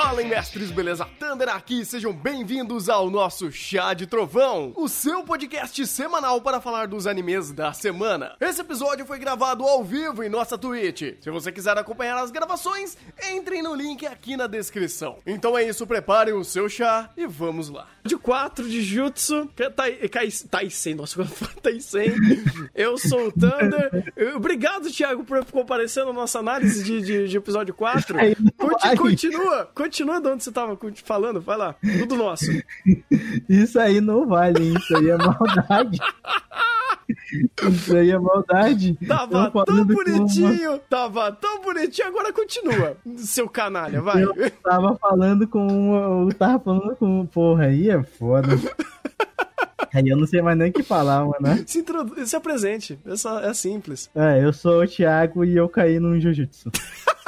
Fala, mestres, beleza? Thunder aqui, sejam bem-vindos ao nosso Chá de Trovão, o seu podcast semanal para falar dos animes da semana. Esse episódio foi gravado ao vivo em nossa Twitch. Se você quiser acompanhar as gravações, entrem no link aqui na descrição. Então é isso, preparem o seu chá e vamos lá. De 4 de Jutsu, Taisen, nossa, Taisen. Eu sou o Thunder. Obrigado, Thiago, por comparecer na nossa análise de, de, de episódio 4. Continua, continua de onde você tava falando, vai lá. Tudo nosso. Isso aí não vale, isso aí é maldade. Isso aí é maldade. Tava tão bonitinho, uma... tava tão bonitinho, agora continua, seu canalha, vai. Eu tava falando com. Eu tava falando com. Porra, aí é foda. Aí eu não sei mais nem o que falar, mano. Se, introdu... Se apresente, é, só... é simples. É, eu sou o Thiago e eu caí num jiu-jitsu.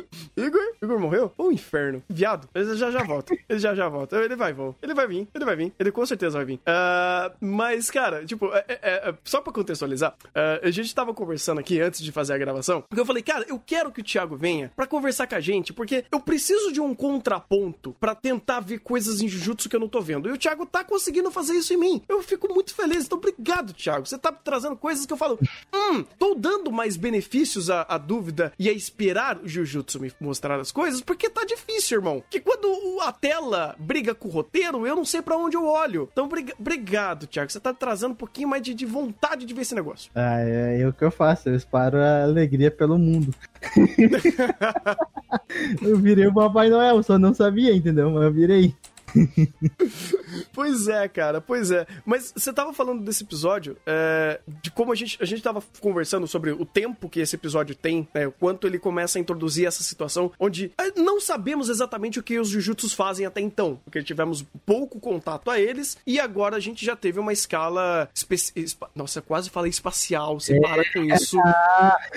Igor? Morreu? Ô, inferno. Viado. Ele já já volta. Ele já já volta. Ele vai, vou. Ele vai vir. Ele vai vir. Ele com certeza vai vir. Uh, mas, cara, tipo, é, é, é, só pra contextualizar, uh, a gente tava conversando aqui antes de fazer a gravação, porque eu falei, cara, eu quero que o Thiago venha pra conversar com a gente, porque eu preciso de um contraponto pra tentar ver coisas em Jujutsu que eu não tô vendo. E o Thiago tá conseguindo fazer isso em mim. Eu fico muito feliz. Então, obrigado, Thiago. Você tá trazendo coisas que eu falo, hum, tô dando mais benefícios à, à dúvida e a esperar o Jujutsu me mostrar as coisas, porque tá difícil, irmão. Que quando a tela briga com o roteiro, eu não sei para onde eu olho. Então, obrigado, Thiago. Você tá trazendo um pouquinho mais de, de vontade de ver esse negócio. Ah, é, é o que eu faço. Eu esparo a alegria pelo mundo. eu virei o Papai Noel, só não sabia, entendeu? Mas eu virei. pois é, cara, pois é. Mas você tava falando desse episódio, é, de como a gente, a gente tava conversando sobre o tempo que esse episódio tem, né, o quanto ele começa a introduzir essa situação, onde é, não sabemos exatamente o que os Jujutsus fazem até então, porque tivemos pouco contato a eles, e agora a gente já teve uma escala. Nossa, quase falei espacial, você é, para com isso.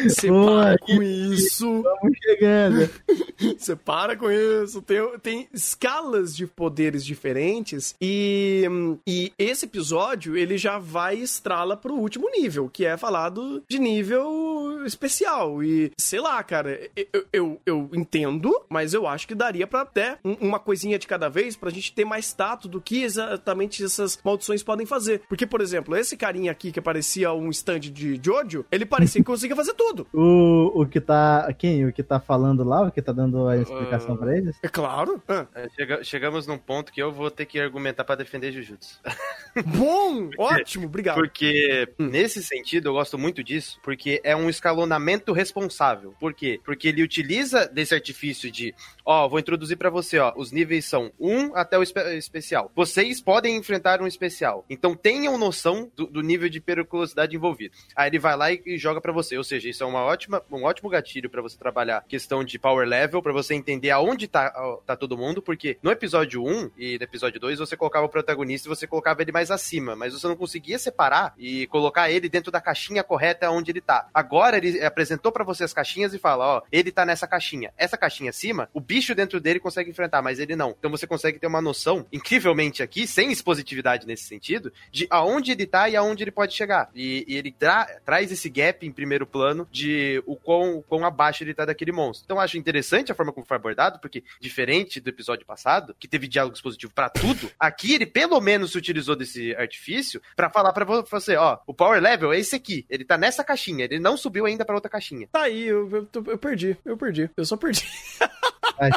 Você para com isso. Vamos chegando. Você para com isso. Tem, tem escalas de poder poderes diferentes. E, e esse episódio, ele já vai estrala pro último nível, que é falado de nível especial. E, sei lá, cara, eu, eu, eu entendo, mas eu acho que daria para até uma coisinha de cada vez pra gente ter mais tato do que exatamente essas maldições podem fazer. Porque, por exemplo, esse carinha aqui que parecia um stand de Jojo, ele parecia que conseguia fazer tudo. O, o que tá. Quem? O que tá falando lá? O que tá dando a explicação uh, pra eles? É claro. Uh. chega, chegamos num ponto que eu vou ter que argumentar para defender Jujutsu. Bom! Ótimo, obrigado. Porque, hum. nesse sentido, eu gosto muito disso, porque é um escalonamento responsável. Por quê? Porque ele utiliza desse artifício de, ó, vou introduzir para você, ó, os níveis são 1 até o espe especial. Vocês podem enfrentar um especial. Então tenham noção do, do nível de periculosidade envolvido. Aí ele vai lá e, e joga para você. Ou seja, isso é uma ótima, um ótimo gatilho para você trabalhar questão de power level, para você entender aonde tá, tá todo mundo, porque no episódio 1 e no episódio 2 você colocava o protagonista e você colocava ele mais acima, mas você não conseguia separar e colocar ele dentro da caixinha correta onde ele tá. Agora ele apresentou para você as caixinhas e fala, ó, ele tá nessa caixinha. Essa caixinha acima, o bicho dentro dele consegue enfrentar, mas ele não. Então você consegue ter uma noção, incrivelmente aqui, sem expositividade nesse sentido, de aonde ele tá e aonde ele pode chegar. E, e ele tra traz esse gap em primeiro plano de o quão, o quão abaixo ele tá daquele monstro. Então eu acho interessante a forma como foi abordado, porque diferente do episódio passado, que teve diálogos positivos para tudo, aqui ele pelo menos se utilizou desse artifício para falar para você, ó, o power level é esse aqui, ele tá nessa caixinha, ele não subiu ainda para outra caixinha. Tá aí, eu, eu, eu perdi, eu perdi, eu só perdi.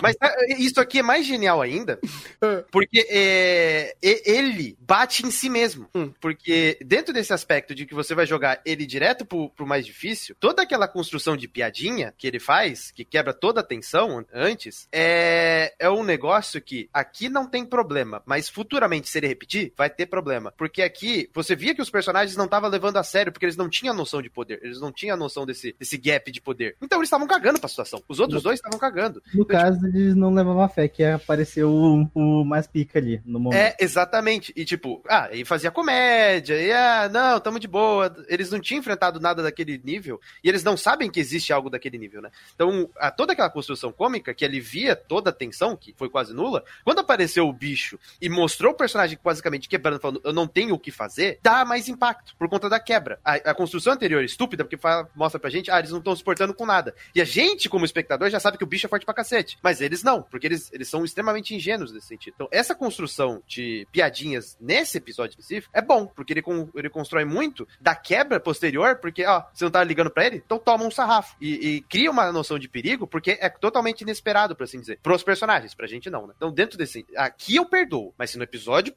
Mas ah, isso aqui é mais genial ainda, ah. porque é, ele bate em si mesmo. Hum. Porque dentro desse aspecto de que você vai jogar ele direto pro, pro mais difícil, toda aquela construção de piadinha que ele faz, que quebra toda a tensão antes, é, é um negócio que aqui não tem problema, mas futuramente, se ele repetir, vai ter problema. Porque aqui você via que os personagens não estavam levando a sério, porque eles não tinham noção de poder, eles não tinham noção desse, desse gap de poder. Então eles estavam cagando pra situação. Os outros dois estavam cagando. No então, caso, caso, eles não levavam a fé que apareceu o, o mais pica ali no momento. É, exatamente. E tipo, ah, e fazia comédia, e ah, não, tamo de boa. Eles não tinham enfrentado nada daquele nível, e eles não sabem que existe algo daquele nível, né? Então, a, toda aquela construção cômica que alivia toda a tensão, que foi quase nula, quando apareceu o bicho e mostrou o personagem basicamente quebrando, falando, eu não tenho o que fazer, dá mais impacto por conta da quebra. A, a construção anterior é estúpida, porque fala, mostra pra gente, ah, eles não estão se portando com nada. E a gente, como espectador, já sabe que o bicho é forte pra cacete. Mas eles não, porque eles, eles são extremamente ingênuos nesse sentido. Então, essa construção de piadinhas nesse episódio específico é bom, porque ele, ele constrói muito da quebra posterior, porque, ó, você não tá ligando pra ele, então toma um sarrafo. E, e cria uma noção de perigo, porque é totalmente inesperado, por assim dizer. Pros personagens, pra gente não, né? Então, dentro desse. Aqui eu perdoo, mas se no episódio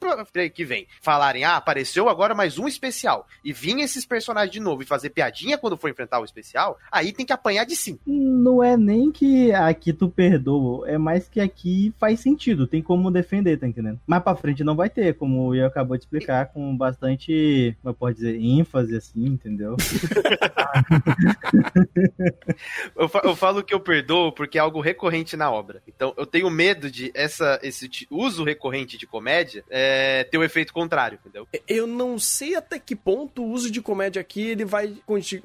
que vem falarem, ah, apareceu agora mais um especial, e vir esses personagens de novo e fazer piadinha quando for enfrentar o especial, aí tem que apanhar de sim. Não é nem que aqui tu perdoa, é mais que aqui faz sentido, tem como defender, tá entendendo? Mas pra frente não vai ter, como o Ian acabou de explicar, com bastante, como eu posso dizer, ênfase, assim, entendeu? eu, eu falo que eu perdoo porque é algo recorrente na obra. Então eu tenho medo de essa, esse uso recorrente de comédia é, ter o um efeito contrário, entendeu? Eu não sei até que ponto o uso de comédia aqui ele vai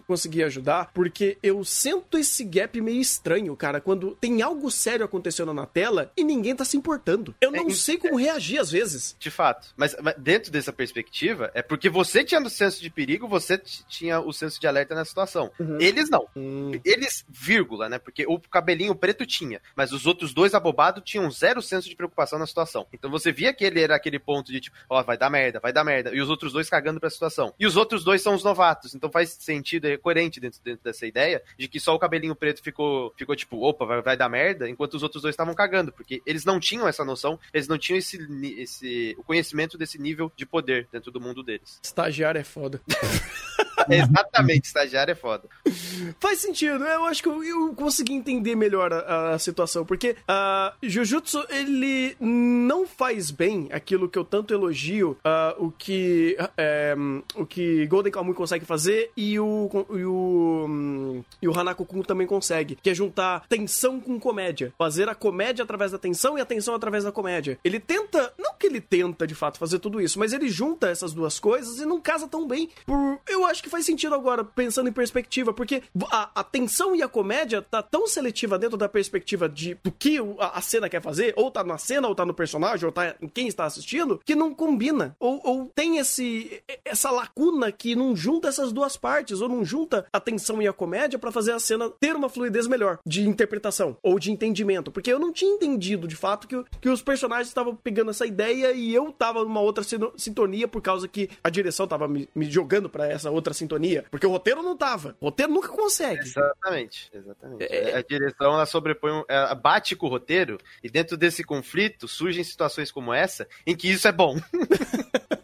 conseguir ajudar, porque eu sinto esse gap meio estranho, cara, quando tem algo sério acontecendo na tela e ninguém tá se importando. Eu não é, sei como é, reagir às vezes. De fato. Mas, mas, dentro dessa perspectiva, é porque você tinha o senso de perigo, você tinha o senso de alerta na situação. Uhum. Eles não. Uhum. Eles, vírgula, né? Porque o cabelinho preto tinha, mas os outros dois abobados tinham zero senso de preocupação na situação. Então você via que ele era aquele ponto de tipo, ó, oh, vai dar merda, vai dar merda. E os outros dois cagando pra situação. E os outros dois são os novatos. Então faz sentido, é coerente dentro, dentro dessa ideia de que só o cabelinho preto ficou, ficou tipo, opa, vai, vai dar merda, enquanto os outros dois estavam cagando. Porque eles não tinham essa noção, eles não tinham esse, esse o conhecimento desse nível de poder dentro do mundo deles. Estagiário é foda. Exatamente, estagiário é foda. Faz sentido, eu acho que eu, eu consegui entender melhor a, a situação, porque uh, Jujutsu, ele não faz bem aquilo que eu tanto elogio, uh, o que uh, o que Golden Kamuy consegue fazer e o, e o, e o Hanako-kun também consegue, que é juntar tensão com comédia. Fazer a comédia através da tensão e a tensão através da comédia. Ele tenta, não que ele tenta de fato fazer tudo isso, mas ele junta essas duas coisas e não casa tão bem. Por, eu acho que faz sentido agora, pensando em perspectiva, porque a, a tensão e a comédia tá tão seletiva dentro da perspectiva de do que a, a, cena quer fazer, ou tá na cena, ou tá no personagem, ou tá em quem está assistindo, que não combina. Ou, ou tem esse essa lacuna que não junta essas duas partes, ou não junta a tensão e a comédia para fazer a cena ter uma fluidez melhor de interpretação ou de entendimento. Porque eu não tinha entendido de fato que, que os personagens estavam pegando essa ideia e eu tava numa outra sintonia por causa que a direção tava me, me jogando para essa outra sintonia. Porque o roteiro não tava. O roteiro nunca consegue. Exatamente, exatamente. É, a direção ela sobrepõe, ela bate com o roteiro e dentro desse conflito surgem situações como essa em que isso é bom.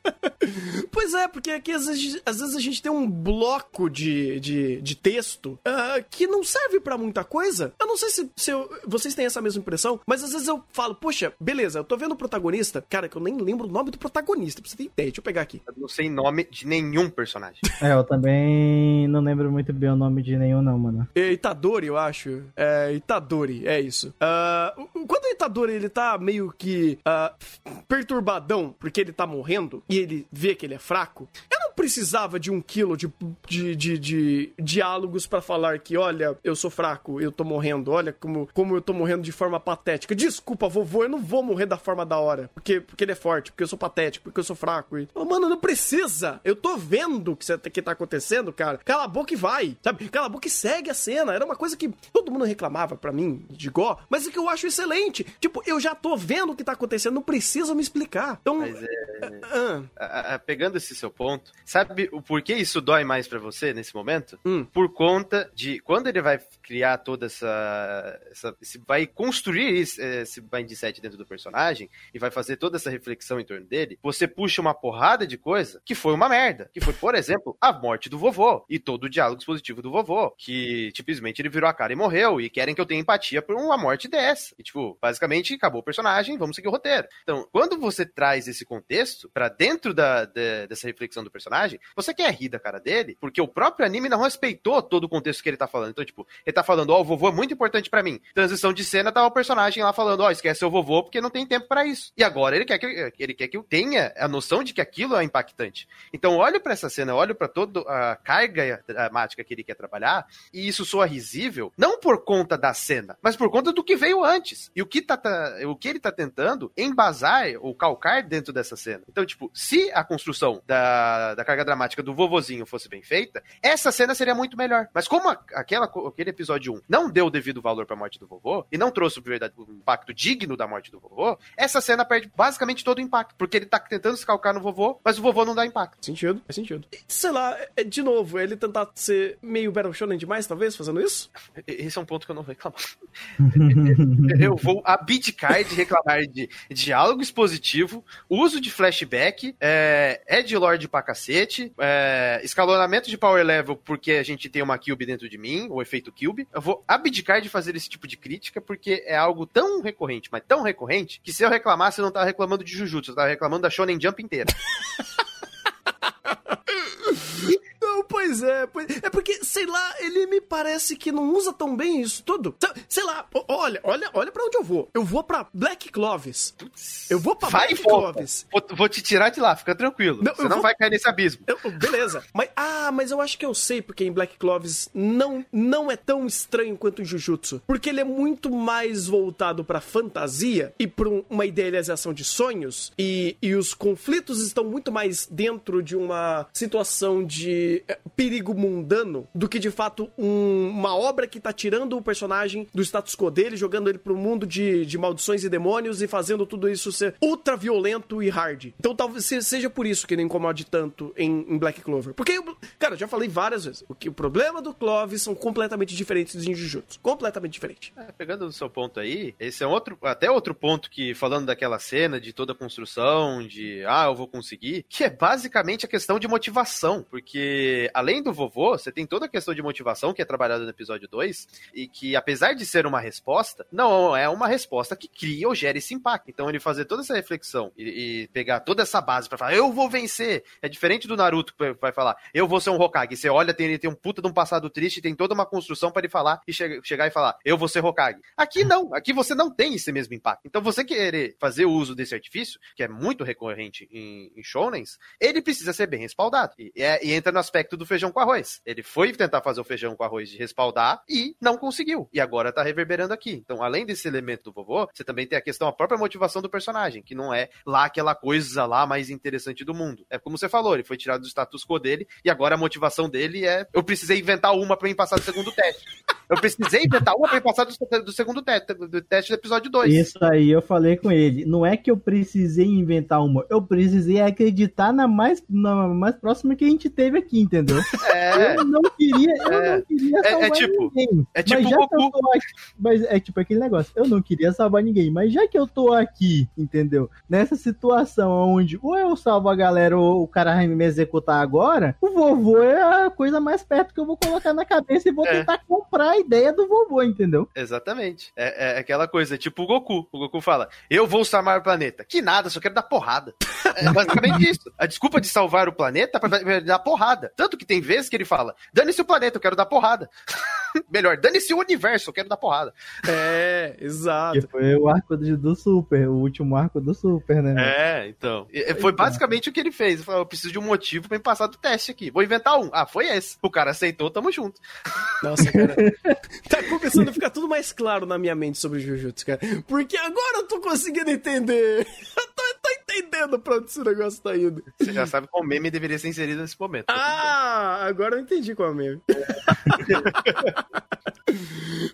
Pois é, porque aqui às vezes, às vezes a gente tem um bloco de, de, de texto uh, que não serve para muita coisa. Eu não sei se, se eu, vocês têm essa mesma impressão, mas às vezes eu falo, poxa, beleza, eu tô vendo o protagonista. Cara, que eu nem lembro o nome do protagonista, pra você ter ideia. Deixa eu pegar aqui. Eu não sei nome de nenhum personagem. É, eu também não lembro muito bem o nome de nenhum, não, mano. É Itadori, eu acho. É, Itadori, é isso. Uh, quando o Itadori ele tá meio que uh, perturbadão porque ele tá morrendo e ele vê que ele é fraco, eu não precisava de um quilo de, de, de, de diálogos para falar que, olha, eu sou fraco, eu tô morrendo, olha como, como eu tô morrendo de forma patética. Desculpa, vovô, eu não vou morrer da forma da hora, porque, porque ele é forte, porque eu sou patético, porque eu sou fraco. E, oh, mano, não precisa. Eu tô vendo o que, que tá acontecendo, cara. Cala a boca e vai, sabe? Cala a boca e segue a cena. Era uma coisa que todo mundo reclamava para mim, de Gó, mas é que eu acho excelente. Tipo, eu já tô vendo o que tá acontecendo, não precisa me explicar. Então, mas é... ah. pegando esse seu ponto, sabe o porquê isso dói mais para você nesse momento? Hum. Por conta de quando ele vai criar toda essa. essa esse, vai construir esse, esse mindset dentro do personagem e vai fazer toda essa reflexão em torno dele, você puxa uma porrada de coisa que foi uma merda. Que foi, por exemplo, a morte do vovô e todo o diálogo expositivo do vovô. Que simplesmente ele virou a cara e morreu. E querem que eu tenha empatia por uma morte dessa. E, tipo, basicamente acabou o personagem, vamos seguir o roteiro. Então, quando você traz esse contexto para dentro da, da, dessa reflexão do personagem, você quer rir da cara dele, porque o próprio anime não respeitou todo o contexto que ele tá falando. Então, tipo, ele tá falando, ó, oh, o vovô é muito importante para mim. Transição de cena, tá o personagem lá falando, ó, oh, esquece seu vovô porque não tem tempo para isso. E agora ele quer que ele quer que eu tenha a noção de que aquilo é impactante. Então, olho para essa cena, olho para toda a carga dramática que ele quer trabalhar, e isso soa risível, não por conta da cena, mas por conta do que veio antes. E o que, tá, tá o que ele tá tentando embasar ou calcar dentro dessa cena. Então, tipo, se a construção da, da carga dramática do vovozinho fosse bem feita, essa cena seria muito melhor. Mas como a, aquela, aquele episódio 1 não deu o devido valor pra morte do vovô, e não trouxe o verdade, um impacto digno da morte do vovô, essa cena perde basicamente todo o impacto. Porque ele tá tentando se calcar no vovô, mas o vovô não dá impacto. Sentido, faz sentido. Sei lá, é, de novo, ele tentar ser meio Battle Shonen demais, talvez, fazendo isso? Esse é um ponto que eu não vou reclamar. eu vou abdicar de reclamar de diálogo expositivo, uso de flashback, é, Ed Lord pra cacete, é, escalonamento de power level porque a gente tem uma cube dentro de mim, o efeito cube. Eu vou abdicar de fazer esse tipo de crítica porque é algo tão recorrente, mas tão recorrente, que se eu reclamasse, eu não tava reclamando de Jujutsu, eu tava reclamando da Shonen Jump inteira. Não, pois é, pois... é porque, sei lá, ele me parece que não usa tão bem isso tudo. Sei lá, olha, olha, olha para onde eu vou. Eu vou para Black Clovis. Eu vou para Black Clovis. Vou, vou, te tirar de lá, fica tranquilo. Não, Você não vou... vai cair nesse abismo. Eu, beleza. mas, ah, mas eu acho que eu sei porque em Black Clovis não, não é tão estranho quanto em Jujutsu. Porque ele é muito mais voltado para fantasia e para uma idealização de sonhos. E, e os conflitos estão muito mais dentro de uma situação de é, perigo mundano do que de fato um, uma obra que tá tirando o personagem do status quo dele, jogando ele pro mundo de, de maldições e demônios e fazendo tudo isso ser ultra violento e hard. Então talvez seja por isso que ele incomode tanto em, em Black Clover. Porque, cara, já falei várias vezes, o, que, o problema do Clovis são completamente diferentes de Jujutsu. Completamente diferente. É, pegando o seu ponto aí, esse é outro, até outro ponto que, falando daquela cena, de toda a construção, de, ah, eu vou conseguir, que é basicamente a questão de motivação, porque além do vovô, você tem toda a questão de motivação que é trabalhada no episódio 2, e que apesar de ser uma resposta, não é uma resposta que cria ou gera esse impacto. Então ele fazer toda essa reflexão e, e pegar toda essa base para falar, eu vou vencer, é diferente do Naruto que vai falar, eu vou ser um Hokage. Você olha, tem, ele tem um puta de um passado triste, tem toda uma construção para ele falar e che chegar e falar, eu vou ser Hokage. Aqui não, aqui você não tem esse mesmo impacto. Então você querer fazer o uso desse artifício, que é muito recorrente em, em shonens, ele precisa ser bem respaldado. E, é, e entra no aspecto do feijão com arroz. Ele foi tentar fazer o feijão com arroz de respaldar e não conseguiu. E agora tá reverberando aqui. Então, além desse elemento do vovô, você também tem a questão, a própria motivação do personagem, que não é lá aquela coisa lá mais interessante do mundo. É como você falou, ele foi tirado do status quo dele e agora a motivação dele é eu precisei inventar uma para mim passar do segundo teste. Eu precisei inventar uma pra mim passar do, do segundo teste, do teste do episódio 2. Isso aí eu falei com ele. Não é que eu precisei inventar uma, eu precisei acreditar na mais, na mais próxima que a gente teve aqui, entendeu? É. Eu não queria, eu é. não queria é, salvar é, é tipo, ninguém. É tipo mas já Goku. Que eu tô aqui, mas é tipo aquele negócio, eu não queria salvar ninguém, mas já que eu tô aqui, entendeu? Nessa situação onde ou eu salvo a galera ou o cara vai me executar agora, o vovô é a coisa mais perto que eu vou colocar na cabeça e vou é. tentar comprar a ideia do vovô, entendeu? Exatamente. É, é aquela coisa, tipo o Goku. O Goku fala, eu vou salvar o planeta. Que nada, só quero dar porrada. É basicamente isso. A desculpa de salvar o planeta é pra dar porrada. Tanto que tem vezes que ele fala: dane-se o planeta, eu quero dar porrada. Melhor, dane-se o universo, eu quero dar porrada. É, exato. Que foi o arco do Super, o último arco do Super, né? É, então. Foi basicamente o que ele fez. Ele falou: eu preciso de um motivo pra me passar do teste aqui. Vou inventar um. Ah, foi esse. O cara aceitou, tamo junto. Nossa, cara. tá começando a ficar tudo mais claro na minha mente sobre o Jujutsu, cara. Porque agora eu tô conseguindo entender. Entendendo pra onde esse negócio tá indo. Você já sabe qual meme deveria ser inserido nesse momento. Ah, agora eu entendi qual meme.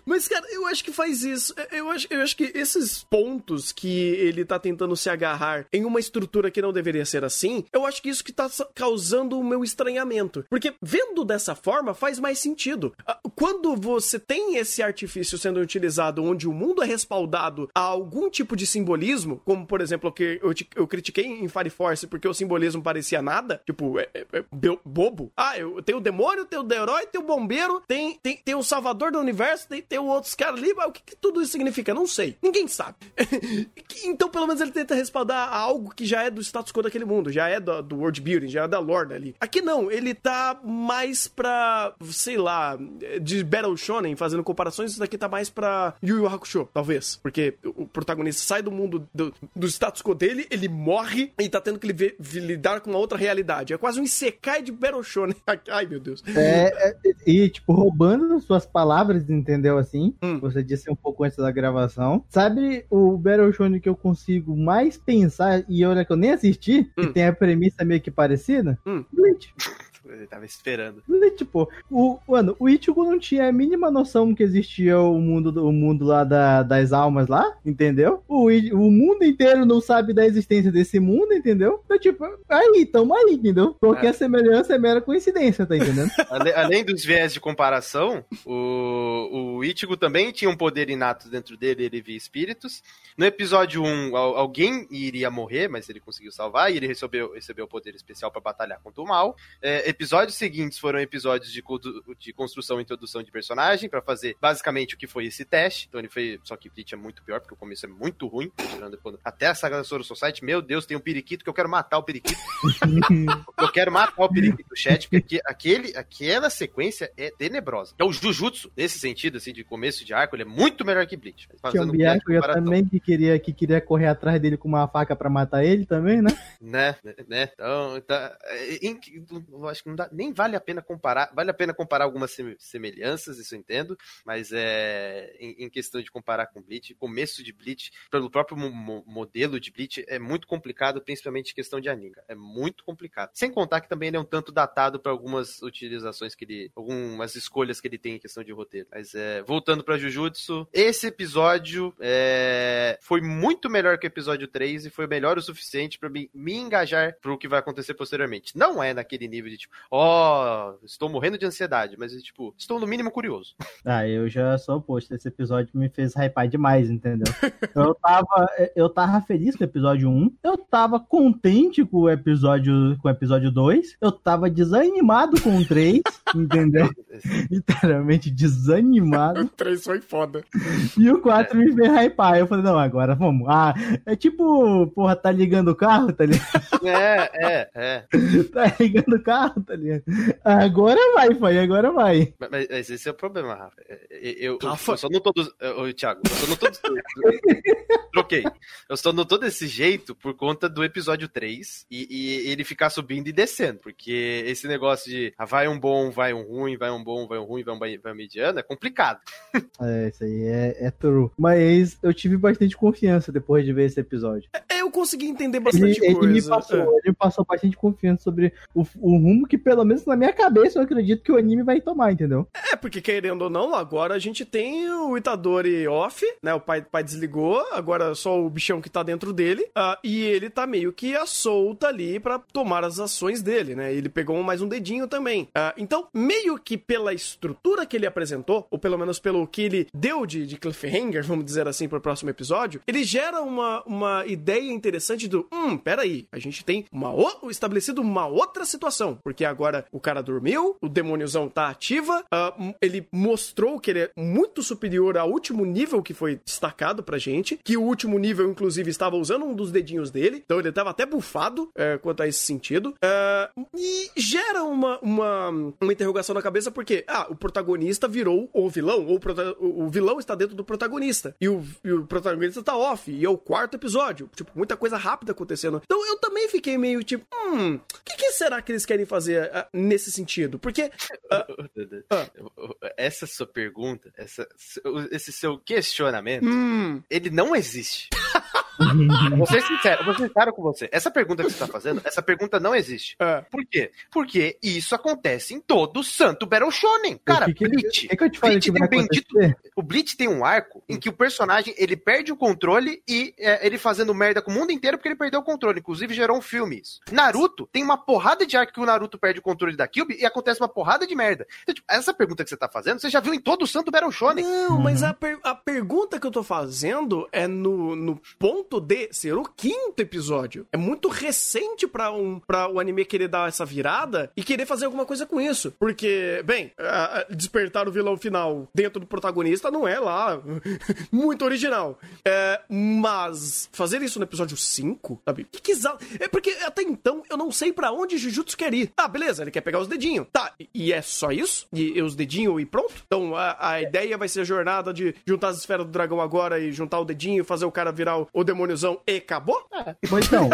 Mas, cara, eu acho que faz isso. Eu acho, eu acho que esses pontos que ele tá tentando se agarrar em uma estrutura que não deveria ser assim, eu acho que isso que tá causando o meu estranhamento. Porque vendo dessa forma faz mais sentido. Ah, quando você tem esse artifício sendo utilizado onde o mundo é respaldado a algum tipo de simbolismo, como por exemplo o que eu, eu critiquei em Fire Force porque o simbolismo parecia nada, tipo, é, é, é bobo. Ah, eu tenho o demônio, tenho o herói, tenho o bombeiro, tem, tem, tem o salvador do universo, tem, tem outros caras ali, mas o que, que tudo isso significa? Não sei. Ninguém sabe. então, pelo menos ele tenta respaldar algo que já é do status quo daquele mundo, já é do, do world building, já é da lore ali. Aqui não, ele tá mais pra, sei lá, de Battle Shonen, fazendo comparações, isso daqui tá mais pra Yu Yu Hakusho, talvez. Porque o protagonista sai do mundo do, do status quo dele, ele morre e tá tendo que ver, lidar com uma outra realidade. É quase um Isekai de Battle Shonen. Ai, meu Deus. É, é, e, tipo, roubando suas palavras, entendeu? Assim, hum. você disse um pouco antes da gravação. Sabe o Battle Shonen que eu consigo mais pensar, e olha que eu nem assisti, hum. que tem a premissa meio que parecida? Hum. Bleach. Ele tava esperando. Tipo, o, mano, o Ichigo não tinha a mínima noção que existia o mundo, o mundo lá da, das almas lá, entendeu? O, o mundo inteiro não sabe da existência desse mundo, entendeu? Então, tipo, aí, tamo aí, entendeu? Qualquer é. semelhança é mera coincidência, tá entendendo? além, além dos viés de comparação, o, o Ichigo também tinha um poder inato dentro dele, ele via espíritos. No episódio 1, alguém iria morrer, mas ele conseguiu salvar, e ele recebeu, recebeu o poder especial para batalhar contra o mal. É, episódios seguintes foram episódios de, de construção e introdução de personagem, para fazer basicamente o que foi esse teste. Então ele foi. Só que Bleach é muito pior, porque o começo é muito ruim. Até a saga da Soro Society, meu Deus, tem um periquito que eu quero matar o periquito. eu quero matar o periquito do chat, porque aquele, aquela sequência é tenebrosa. É o Jujutsu, nesse sentido, assim, de começo de arco, ele é muito melhor que Bleach. Tinha um Biaco eu também que queria, que queria correr atrás dele com uma faca para matar ele também, né? Né, né? Então, tá, eu acho que não dá, nem vale a pena comparar. Vale a pena comparar algumas semelhanças, isso eu entendo, mas é em, em questão de comparar com Bleach, começo de Bleach, pelo próprio mo modelo de Bleach, é muito complicado, principalmente em questão de anime. É muito complicado. Sem contar que também ele é um tanto datado para algumas utilizações que ele. algumas escolhas que ele tem em questão de roteiro. Mas é, voltando para Jujutsu, esse episódio é, foi muito melhor que o episódio 3 e foi melhor o suficiente para me, me engajar pro que vai acontecer posteriormente. Não é naquele nível de tipo, ó, oh, estou morrendo de ansiedade, mas tipo, estou no mínimo curioso. Ah, eu já sou oposto. Esse episódio me fez hypar demais, entendeu? eu tava, eu tava feliz com o episódio 1, eu tava contente com o episódio, com o episódio 2, eu tava desanimado com o 3, entendeu? Literalmente desanimado. o 3 foi foda. E o 4 é. me fez hypar. Eu falei, não, agora vamos. Ah, é tipo, porra, tá ligando o carro, tá ligado? É, é, é. tá ligando o carro, tá ligado? Agora vai, pai, agora vai. Mas, mas, esse é o problema, Rafa. É, é, eu, Rafa? eu só não tô. Do... Ô, Thiago, eu só não tô. Troquei. Eu só não tô desse jeito por conta do episódio 3 e, e, ele ficar subindo e descendo. Porque esse negócio de ah, vai um bom, vai um ruim, vai um bom, vai um ruim, vai um, vai um mediano é complicado. É, isso aí é, é true. Mas eu tive bastante confiança depois de ver esse episódio. É, eu consegui entender bastante ele, coisa. Ele me passou, é. ele passou bastante confiança sobre o, o rumo que, pelo menos na minha cabeça, eu acredito que o anime vai tomar, entendeu? É, porque querendo ou não, agora a gente tem o Itadori off, né? O pai, pai desligou, agora só o bichão que tá dentro dele. Uh, e ele tá meio que a solta ali para tomar as ações dele, né? Ele pegou mais um dedinho também. Uh, então, meio que pela estrutura que ele apresentou, ou pelo menos pelo que ele deu de, de cliffhanger, vamos dizer assim, pro próximo episódio, ele gera uma, uma ideia interessante do, hum, peraí, a gente tem uma o, estabelecido uma outra situação, porque agora o cara dormiu, o demôniozão tá ativa, uh, ele mostrou que ele é muito superior ao último nível que foi destacado pra gente, que o último nível, inclusive, estava usando um dos dedinhos dele, então ele tava até bufado é, quanto a esse sentido, uh, e gera uma, uma, uma interrogação na cabeça, porque, ah, o protagonista virou o vilão, ou o, o vilão está dentro do protagonista, e o, e o protagonista tá off, e é o quarto episódio, tipo, muita coisa rápida acontecendo. Então eu também fiquei meio tipo, hum, o que, que, será que eles querem fazer uh, nesse sentido? Porque. Uh, essa sua pergunta, essa, esse seu questionamento, hum. ele não existe. Vou ser sincero, vou ser sincero com você. Essa pergunta que você tá fazendo, essa pergunta não existe. É. Por quê? Porque isso acontece em todo santo Battle Shonen. Cara, que, que, Bleach. que, que eu te falei Bleach que tem um bendito-? O Bleach tem um arco em que o personagem ele perde o controle e é, ele fazendo merda com o mundo inteiro porque ele perdeu o controle. Inclusive gerou um filme isso. Naruto tem uma porrada de arco que o Naruto perde o controle da Kyuubi e acontece uma porrada de merda. Então, tipo, essa pergunta que você tá fazendo, você já viu em todo o santo Battle Shonen. Não, mas a, per- a pergunta que eu tô fazendo é no, no ponto de ser o quinto episódio. É muito recente pra, um, pra o anime querer dar essa virada e querer fazer alguma coisa com isso. Porque, bem, despertar o vilão final dentro do protagonista não é lá muito original. É, mas fazer isso no episódio 5, sabe? Que que É porque até então eu não sei pra onde Jujutsu quer ir. Ah, beleza, ele quer pegar os dedinhos. Tá, e- e é só isso? E, e os dedinhos e pronto? Então a, a ideia vai ser a jornada de juntar as esferas do dragão agora e juntar o dedinho, fazer o cara virar o, o demôniozão e acabou? Pois então,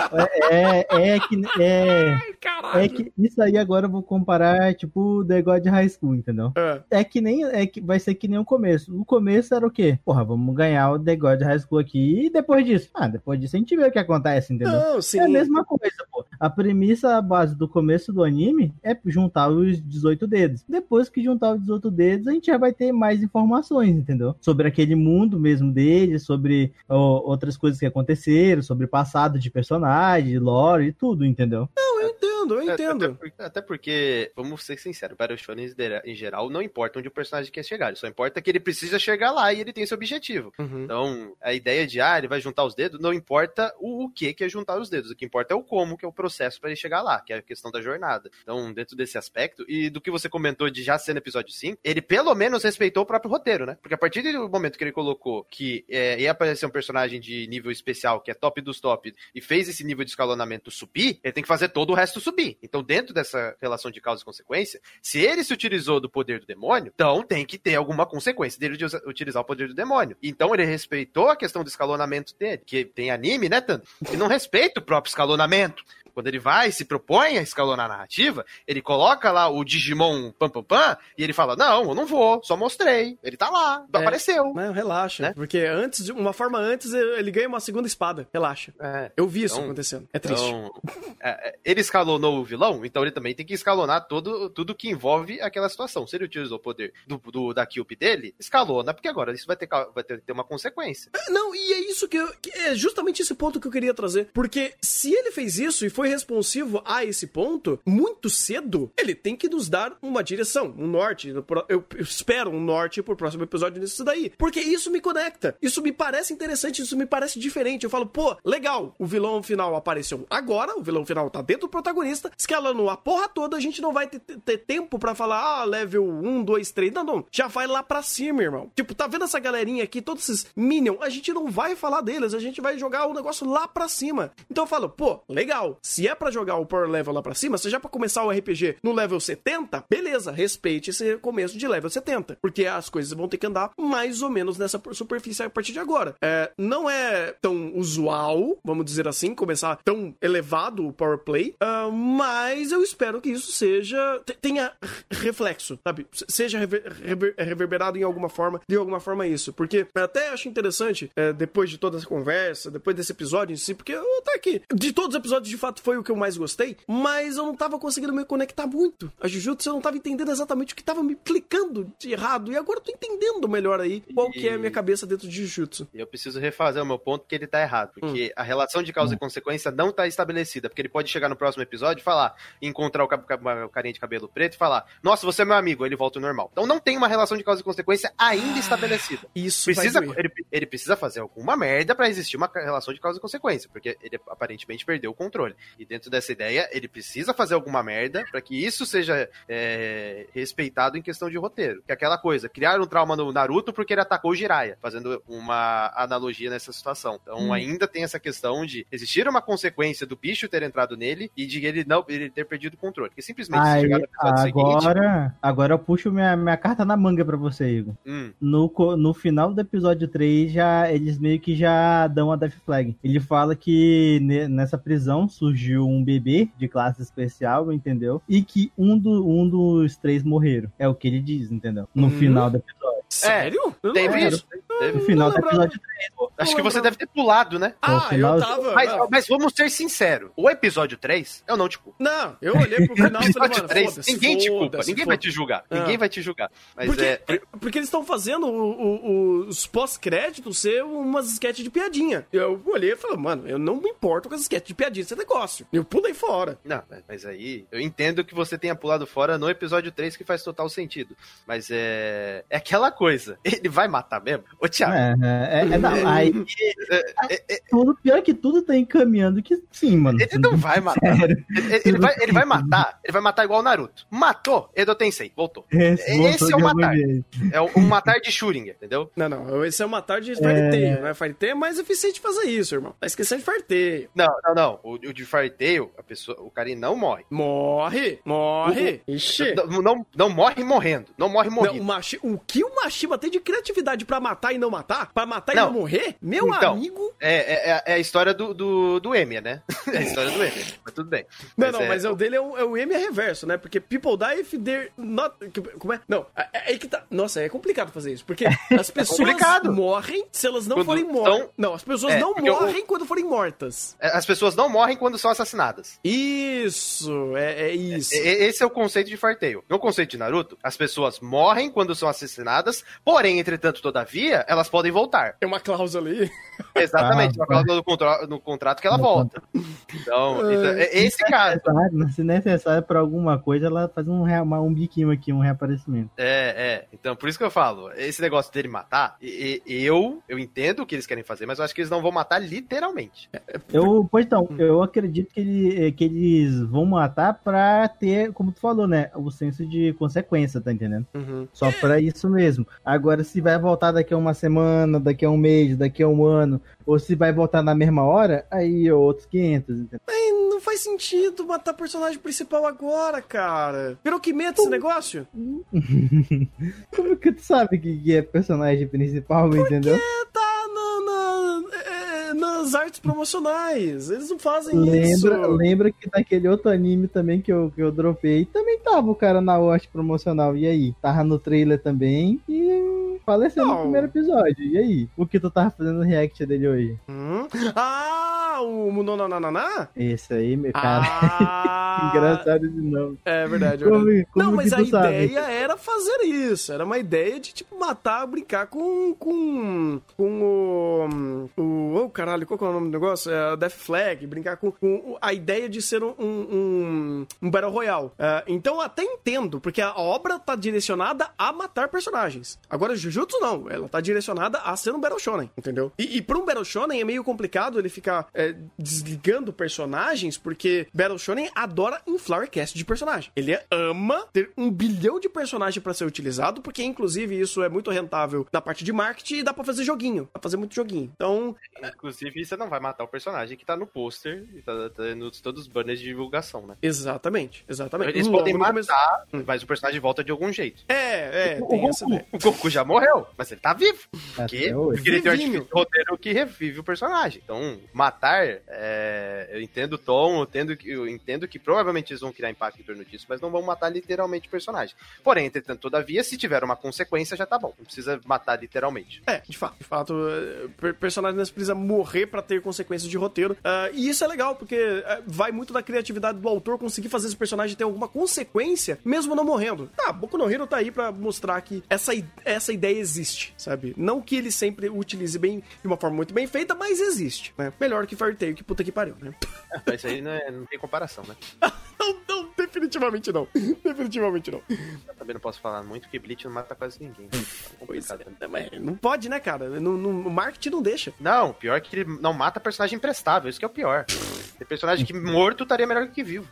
é, é, é que. É, Caralho. é que isso aí agora eu vou comparar, tipo, The God High School, entendeu? É. É que nem. É que vai ser que nem o começo. O começo era o quê? Porra, vamos ganhar o The God High School aqui e depois disso. Ah, depois disso a gente vê o que acontece, entendeu? Não, sim. É a mesma coisa, pô. A premissa a base do começo do anime é juntar os 18 dedos. Depois que juntar os 18 dedos, a gente já vai ter mais informações, entendeu? Sobre aquele mundo mesmo dele, sobre ó, outras coisas que aconteceram, sobre passado de personagem, lore e tudo, entendeu? Não, eu entendo, eu Até, entendo. porque- até porque, vamos ser sinceros, Battle Shonen em geral não importa onde o personagem quer chegar, só importa que ele precisa chegar lá e ele tem esse objetivo. Uhum. Então, a ideia de, ah, ele vai juntar os dedos, não importa o, o que que é juntar os dedos, o que importa é o como, que é o processo pra ele chegar lá, que é a questão da jornada. Então, dentro desse aspecto, e do que você comentou de já ser no episódio 5, ele pelo menos respeitou o próprio roteiro, né? Porque a partir do momento que ele colocou que é, ia aparecer um personagem de nível especial, que é top dos top, e fez esse nível de escalonamento subir, ele tem que fazer todo o resto subir. Então, dentro dessa relação de causa e consequência, se ele se utilizou do poder do demônio, então tem que ter alguma consequência dele de utilizar o poder do demônio. Então ele respeitou a questão do escalonamento dele, que tem anime, né, Tando? Que não respeita o próprio escalonamento. Quando ele vai e se propõe a escalonar a narrativa, ele coloca lá o Digimon pam pam pam e ele fala: Não, eu não vou, só mostrei. Ele tá lá, É. apareceu. Não, relaxa. Né? Porque antes, de uma forma antes, ele ganha uma segunda espada. Relaxa. É. Eu vi isso Então- acontecendo. É triste. Então, é, é, ele escalonou o vilão, então ele também tem que escalonar todo, tudo que envolve aquela situação. Se ele utilizou o poder do, do- da Cube dele, escalona, porque agora isso vai ter, vai ter, ter uma consequência. Não, e é isso que, eu, que é justamente esse ponto que eu queria trazer. Porque se ele fez isso e foi responsivo a esse ponto, muito cedo, ele tem que nos dar uma direção, um norte. Eu, espero um norte pro próximo episódio nisso daí. Porque isso me conecta. Isso me parece interessante, isso me parece diferente. Eu falo, pô, legal, o vilão final apareceu agora, o vilão final tá dentro do protagonista, escalando a porra toda, a gente não vai ter, ter- tempo pra falar, ah, level 1, 2, 3. Não, não. Já vai lá pra cima, irmão. Tipo, tá vendo essa galerinha aqui, todos esses Minion? A gente não vai falar deles, a gente vai jogar o negócio lá pra cima. Então eu falo, pô, legal. Se é pra jogar o Power Level lá pra cima, seja pra começar o RPG no level 70, beleza, respeite esse começo de level 70. Porque as coisas vão ter que andar mais ou menos nessa superfície a partir de agora. É, não é tão usual, vamos dizer assim, começar tão elevado o Power Play, ah, mas eu espero que isso seja. te- tenha reflexo, sabe? Se- Seja rever- rever- reverberado em alguma forma, de alguma forma isso. Porque até acho interessante, é, depois de toda essa conversa, depois desse episódio em si, porque eu até aqui, de todos os episódios, de fato, foi o que eu mais gostei, mas eu não tava conseguindo me conectar muito. A Jujutsu eu não tava entendendo exatamente o que tava me clicando de errado, e agora eu tô entendendo melhor aí qual que é a minha cabeça dentro de Jujutsu. E eu preciso refazer o meu ponto porque ele tá errado. Porque a relação de causa e consequência não tá estabelecida. Porque ele pode chegar no próximo episódio e falar, encontrar o, o carinha de cabelo preto e falar, nossa, você é meu amigo, ele volta ao normal. Então não tem uma relação de causa e consequência ainda estabelecida. Isso Precisa, ele, ele precisa fazer alguma merda pra existir uma relação de causa e consequência, porque ele aparentemente perdeu o controle. E dentro dessa ideia, ele precisa fazer alguma merda pra que isso seja é, respeitado em questão de roteiro. Que é aquela coisa, criar um trauma no Naruto porque ele atacou o Jiraiya, fazendo uma analogia nessa situação. Então Hum. ainda tem essa questão de existir uma consequência do bicho ter entrado nele e de ele não ele ter perdido o controle. Porque simplesmente Aí, chegar no episódio seguinte. agora, agora eu puxo minha, minha carta na manga pra você, Igor. Hum, No, no final do episódio 3, já, eles meio que já dão a Death Flag. Ele fala que ne- nessa prisão surgiu um bebê de classe especial, entendeu? E que um, do, um dos três morreram. É o que ele diz, entendeu? No Hum. final do episódio. Sério? Não teve isso. Teve. No final do episódio 3, pô. Acho que você deve ter pulado, né? Ah, final- eu tava. Mas, ah, mas vamos ser sinceros. O episódio 3, eu não te culpo. Não, eu olhei pro final e falei, episódio mano, 3, foda-se, ninguém te culpa. Ninguém vai te julgar. Ah. Ninguém vai te julgar. Mas Porque, é. porque eles estão fazendo o- o- os pós-créditos ser umas sketches de piadinha. Eu olhei e falei, mano, eu não me importo com as sketches de piadinha desse negócio. Eu pulei fora. Não, mas- aí eu entendo que você tenha pulado fora no episódio 3, que faz total sentido. Mas é. É aquela coisa. Ele vai matar mesmo? Ô, Thiago. É, é, é, não, aí é- é- tudo, pior que tudo tá encaminhando que sim, mano. Ele não vai matar. Ele, ele vai, ele vai matar. Ele vai matar igual o Naruto. Matou, Edo Tensei, voltou. Esse, Esse é o voltou de algum matar. É o- um matar de Shuringer, entendeu? Não, não, esse é uma tarde de farteio, né? Farteio é mais eficiente fazer isso, irmão. Tá esquecendo de farteio. Não, não, não. O, o de Fire Tail, a pessoa, o cara não morre. Morre, morre. Ixi. Não, não, não morre morrendo. Não morre Não, morrendo. o, Machi- o que o Mashiba tem de criatividade pra matar e não matar? Pra matar e Não. não morrer? Meu Então, amigo. É, é, é- é a história do, do, do Emiya, né? É a história do Emiya. Mas tudo bem. Não, não, é- mas o dele é o, é o M é reverso, né? Porque people die if they're not. Como é? Não, é, é aí que tá. Nossa, é complicado fazer isso. Porque as pessoas complicado. morrem se elas não Quando forem mortas. Não, as pessoas É, não o- morrem quando forem mortas. é, As pessoas não morrem quando são assassinadas. Isso, é, é isso. E- Esse é o conceito de Fartail. No conceito de Naruto, as pessoas morrem quando são assassinadas, porém, entretanto, todavia, elas podem voltar. Tem uma cláusula ali. Exatamente, Ah, uma cláusula no, contra- no contrato que ela volta. Então, então, é esse caso. Necessário, Se necessário pra alguma coisa, ela faz um, um biquinho aqui, um reaparecimento. É, é. Então, por isso que eu falo, esse negócio dele matar, e- e- eu, eu entendo o que eles querem fazer, mas eu acho que eles não vão matar literalmente. Eu, pois então, Hum. eu acredito que, ele, que eles vão matar pra ter, como tu falou, né? O senso de consequência, tá entendendo? Uhum. Só pra isso mesmo. Agora, se vai voltar daqui a uma semana, daqui a um mês, daqui a um ano, ou se vai voltar na mesma hora, aí é outros 500, entendeu? Ai, não faz sentido matar personagem principal agora, cara. Virou Kimetsu esse negócio? Como que tu sabe que que é personagem principal, entendeu? Tá na, na- é, nas artes promocionais. Eles não fazem Lembra, isso. lembra que naquele outro anime também que eu, que eu dropei, também tava o cara na arte promocional. E aí? Tava no trailer também e faleceu Não. no primeiro episódio. E aí? O que tu tava fazendo react dele hoje? Hum? Ah, o Munonanananá? Esse aí, meu cara. Ah, Engraçado de novo. É verdade, é Como, verdade. como Não, mas a sabe? ideia era fazer isso. Era uma ideia de, tipo, matar, brincar com. com. com o. o oh, caralho, qual que é o nome do negócio? É Death Flag, brincar com, com a ideia de ser um. um, um Battle Royale. Ah, então eu até entendo, porque a obra tá direcionada a matar personagens. Agora, Jujutsu não. Ela tá direcionada a ser um Battle Shonen, entendeu? E, e pra um Battle Shonen é meio complicado ele ficar é, desligando personagens, porque Battle Shonen adora inflar cast de personagem. Ele ama ter um bilhão de personagens pra ser utilizado, porque inclusive isso é muito rentável na parte de marketing e dá pra fazer joguinho. Dá pra fazer muito joguinho. Então, Inclusive, você não vai matar o personagem que tá no pôster e tá, tá nos todos os banners de divulgação, né? exatamente, exatamente. Eles Logo podem matar, começo- mas o personagem volta de algum jeito. É, é, o, tem Goku, o Goku já morreu, mas ele tá vivo. Porque, hoje. porque ele tem um roteiro que revive o personagem. Então, matar, é, eu entendo o tom, eu entendo, que, eu entendo que provavelmente eles vão criar impacto em torno disso, mas não vão matar literalmente o personagem. Porém, entretanto, todavia, se tiver uma consequência, já tá bom. Não precisa matar literalmente. É, de fato. De fato, eh, per- personagem não precisa morrer pra ter consequências de roteiro. Ah, e isso é legal, porque eh, vai muito da criatividade do autor conseguir fazer esse personagem ter alguma consequência, mesmo não morrendo. Ah, Boku no Hero tá aí pra mostrar que essa, essa ideia existe, sabe? Não que ele sempre utilize bem, de uma forma muito bem feita, mas existe, né? Melhor que Fairy Tail, que puta que pariu, né? Mas isso aí não, é- não tem comparação, né? não, não, definitivamente não. Definitivamente não. Eu também não posso falar muito que Bleach não mata quase ninguém. Tá Pois complicado, né? é, mas não pode, né, cara? No, no- o marketing não deixa. Não, pior que ele não mata personagem imprestável, isso que é o pior. Tem personagem que morto estaria melhor que vivo.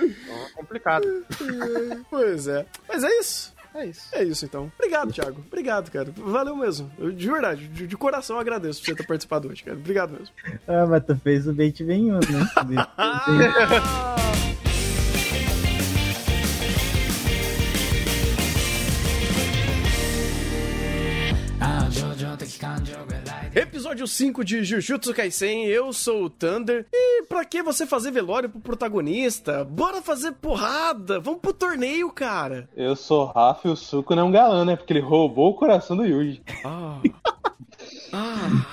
Então é complicado. pois é. Mas é isso. É isso. É isso então. Obrigado, Thiago. Obrigado, cara. Valeu mesmo. Eu, de verdade, de, de coração agradeço por você ter participado hoje, cara. Obrigado mesmo. Ah, mas tu fez o bait bem né? Episódio 5 de Jujutsu Kaisen, eu sou o Thunder. E pra que você fazer velório pro protagonista? Bora fazer porrada! Vamos pro torneio, cara! Eu sou Rafa e o Suco não é um galã, né? Porque ele roubou o coração do Yuji. Ah. Ah.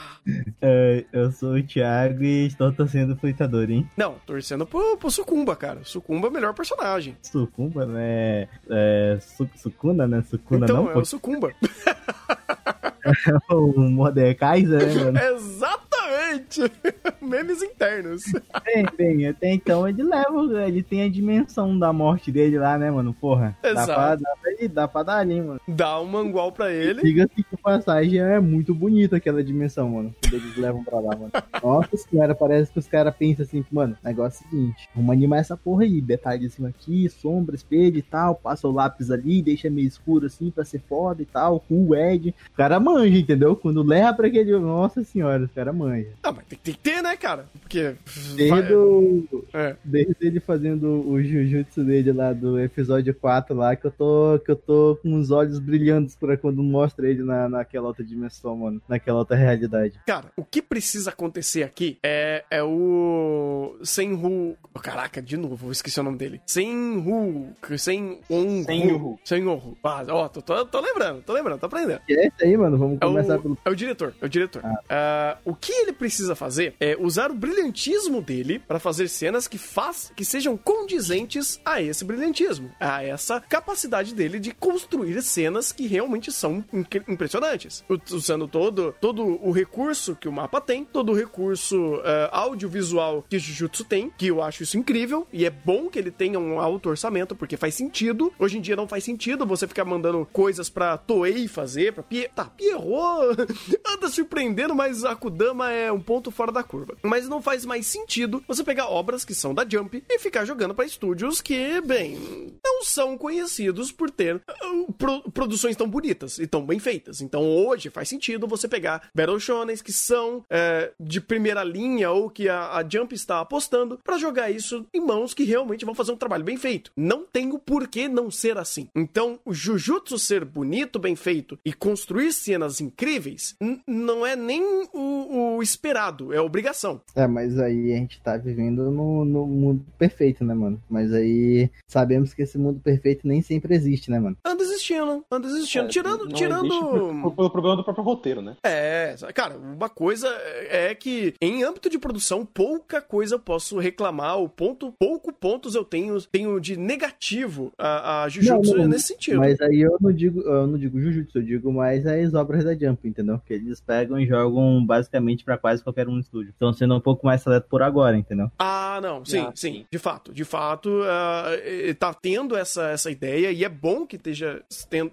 É, eu sou o Thiago e estou torcendo pro Itadori, hein? Não, torcendo pro, pro Sucumba, cara. Sucumba é o melhor personagem. Sucumba, né? É, su, Sucuna, né? Sucuna então, não, é pô. o Sucumba. o Mordekaiser, né, mano? Exatamente! Memes internos. Bem, bem, até então ele leva, ele tem a dimensão da morte dele lá, né, mano? Porra. Dá Exato. pra, dá, pra, ele- dá pra dar ali, mano. Dá um mangual pra ele. Diga-se que a passagem é muito bonita aquela dimensão, mano. Quando eles levam pra lá, mano. Nossa senhora, parece que os caras pensam assim, mano, negócio é o seguinte, vamos animar essa porra aí, detalhe assim aqui, sombra, espelho e tal, passa o lápis ali, deixa meio escuro assim pra ser foda e tal, com o Ed. O cara manja, entendeu? Quando leva pra aquele. Nossa senhora, os caras manjam. Ah, mas tem, tem que ter, né, cara? Porque. Desde, o- É. desde ele fazendo o Jujutsu dele lá do episódio 4 lá, que eu tô, que eu tô com os olhos brilhando pra quando mostra ele na, naquela outra dimensão, mano. Naquela outra realidade. Cara, o que precisa acontecer aqui é, é o Senhu. Oh, caraca, de novo, eu esqueci o nome dele. Senhu. Senhonru. Senhonru. Senhonru. Ah, ó, tô, tô, tô lembrando, tô lembrando, tô aprendendo. E é isso aí, mano. Vamos É começar o, pelo. é o diretor, é o diretor. Ah, o que ele precisa fazer é usar o brilhantismo dele para fazer cenas que, faz, que sejam condizentes a esse brilhantismo, a essa capacidade dele de construir cenas que realmente são impressionantes. Usando todo, todo o recurso que o mapa tem, todo o recurso ah, audiovisual que Jujutsu tem, que eu acho isso incrível, e é bom que ele tenha um alto orçamento, porque faz sentido. Hoje em dia não faz sentido você ficar mandando coisas pra Toei fazer, pra Pie... Tá, Pierrot anda surpreendendo, mas Akudama é um ponto fora da curva. Mas não faz mais sentido você pegar obras que são da Jump e ficar jogando pra estúdios que, bem, não são conhecidos por ter uh, pro- produções tão bonitas e tão bem feitas. Então hoje faz sentido você pegar Battle Shonens que são é, de primeira linha ou que a, a Jump está apostando pra jogar isso em mãos que realmente vão fazer um trabalho bem feito. Não tem o porquê não ser assim. Então, o Jujutsu ser bonito, bem feito e construir cenas incríveis não é nem o, o esperado, é obrigação. É, mas aí a gente tá vivendo no, no mundo perfeito, né, mano? Mas aí sabemos que esse mundo perfeito nem sempre existe, né, mano? Anda existindo, anda existindo. É, tirando. tirando... pelo problema do próprio roteiro, né? É, cara, uma coisa é que em âmbito de produção, pouca coisa eu posso reclamar, o ponto, pouco pontos eu tenho, tenho de negativo a, a Jujutsu Não, não, nesse sentido. Mas aí eu não digo, eu não digo Jujutsu, eu digo mais as obras da Jump, entendeu? Que eles pegam e jogam basicamente pra quase qualquer um estúdio. Estão sendo um pouco mais seleto por agora, entendeu? Ah, não, sim, Ah, sim, sim. de fato, de fato, ah, eh, tá tendo essa, essa ideia e é bom que esteja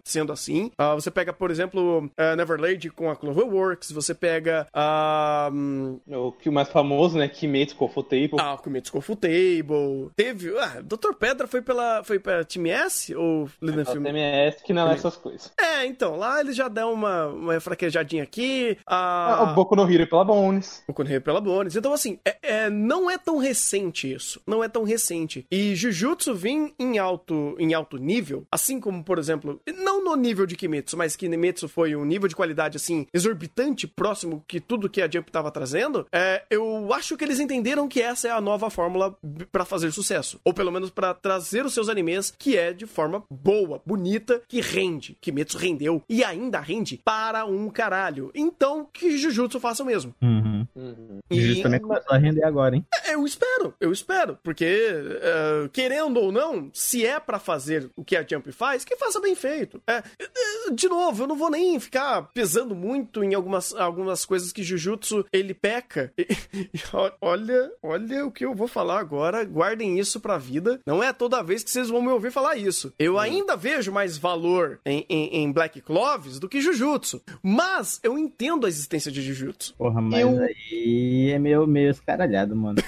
sendo assim. Ah, você pega, por exemplo, ah, Neverland com a Cloverworks, você pega a hum, O que o mais famoso, né? Kimetsu Kofutable. a Kimetsu Kofu Table, teve, ah, Dr. Pedra foi pela, foi pra Time S ou Lina Film? TMS que não é essas coisas. É, então, lá eles já dão uma, uma fraquejadinha aqui, Ah, a... o Boku no Hero pela Bones. O Kunhei pela Bones. Então, assim, é, é- não é tão recente isso. Não é tão recente. E Jujutsu vem em alto, em alto nível, assim como, por exemplo, não no nível de Kimetsu, mas que Kimetsu foi um nível de qualidade, assim, exorbitante, próximo que tudo que a Jump tava trazendo. É, eu acho que eles entenderam que essa é a nova fórmula pra fazer sucesso. Ou pelo menos pra trazer os seus animes, que é de forma boa, bonita, que rende. Kimetsu rendeu e ainda rende para um caralho. Então, que Jujutsu faça o mesmo. Uhum. Uhum. E- Jujutsu também começou a render agora, hein? É, Eu espero, eu espero, porque eh, querendo ou não, se é pra fazer o que a Jump faz, que faça bem feito. É, eh, de novo, eu não vou nem ficar pesando muito em algumas, algumas coisas que Jujutsu ele peca. E- e olha, olha o que eu vou falar agora, guardem isso pra vida. Não é toda vez que vocês vão me ouvir falar isso. Eu ainda vejo mais valor em, em, em Black Cloves do que Jujutsu, mas eu entendo a existência de Jujutsu. Porra, mas Eu- aí é meio, meio escaralhado, mano.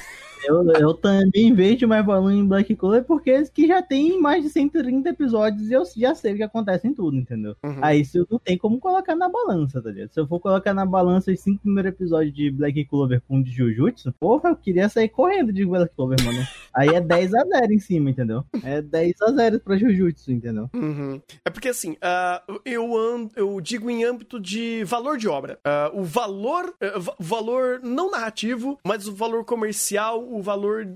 Eu, eu também vejo mais valor em Black Clover porque que já tem mais de 130 episódios e eu já sei o que acontece em tudo, entendeu? Uhum. Aí isso não tem como colocar na balança, tá ligado? Se eu for colocar na balança os cinco primeiros episódios de Black Clover com de Jujutsu, porra, eu queria sair correndo de Black Clover, mano. Aí é 10 a 0 em cima, entendeu? É 10 a 0 pra Jujutsu, entendeu? Uhum. É porque assim, ah, eu, ando, eu digo em âmbito de valor de obra. Ah, o valor, va- valor não narrativo, mas o valor comercial, o valor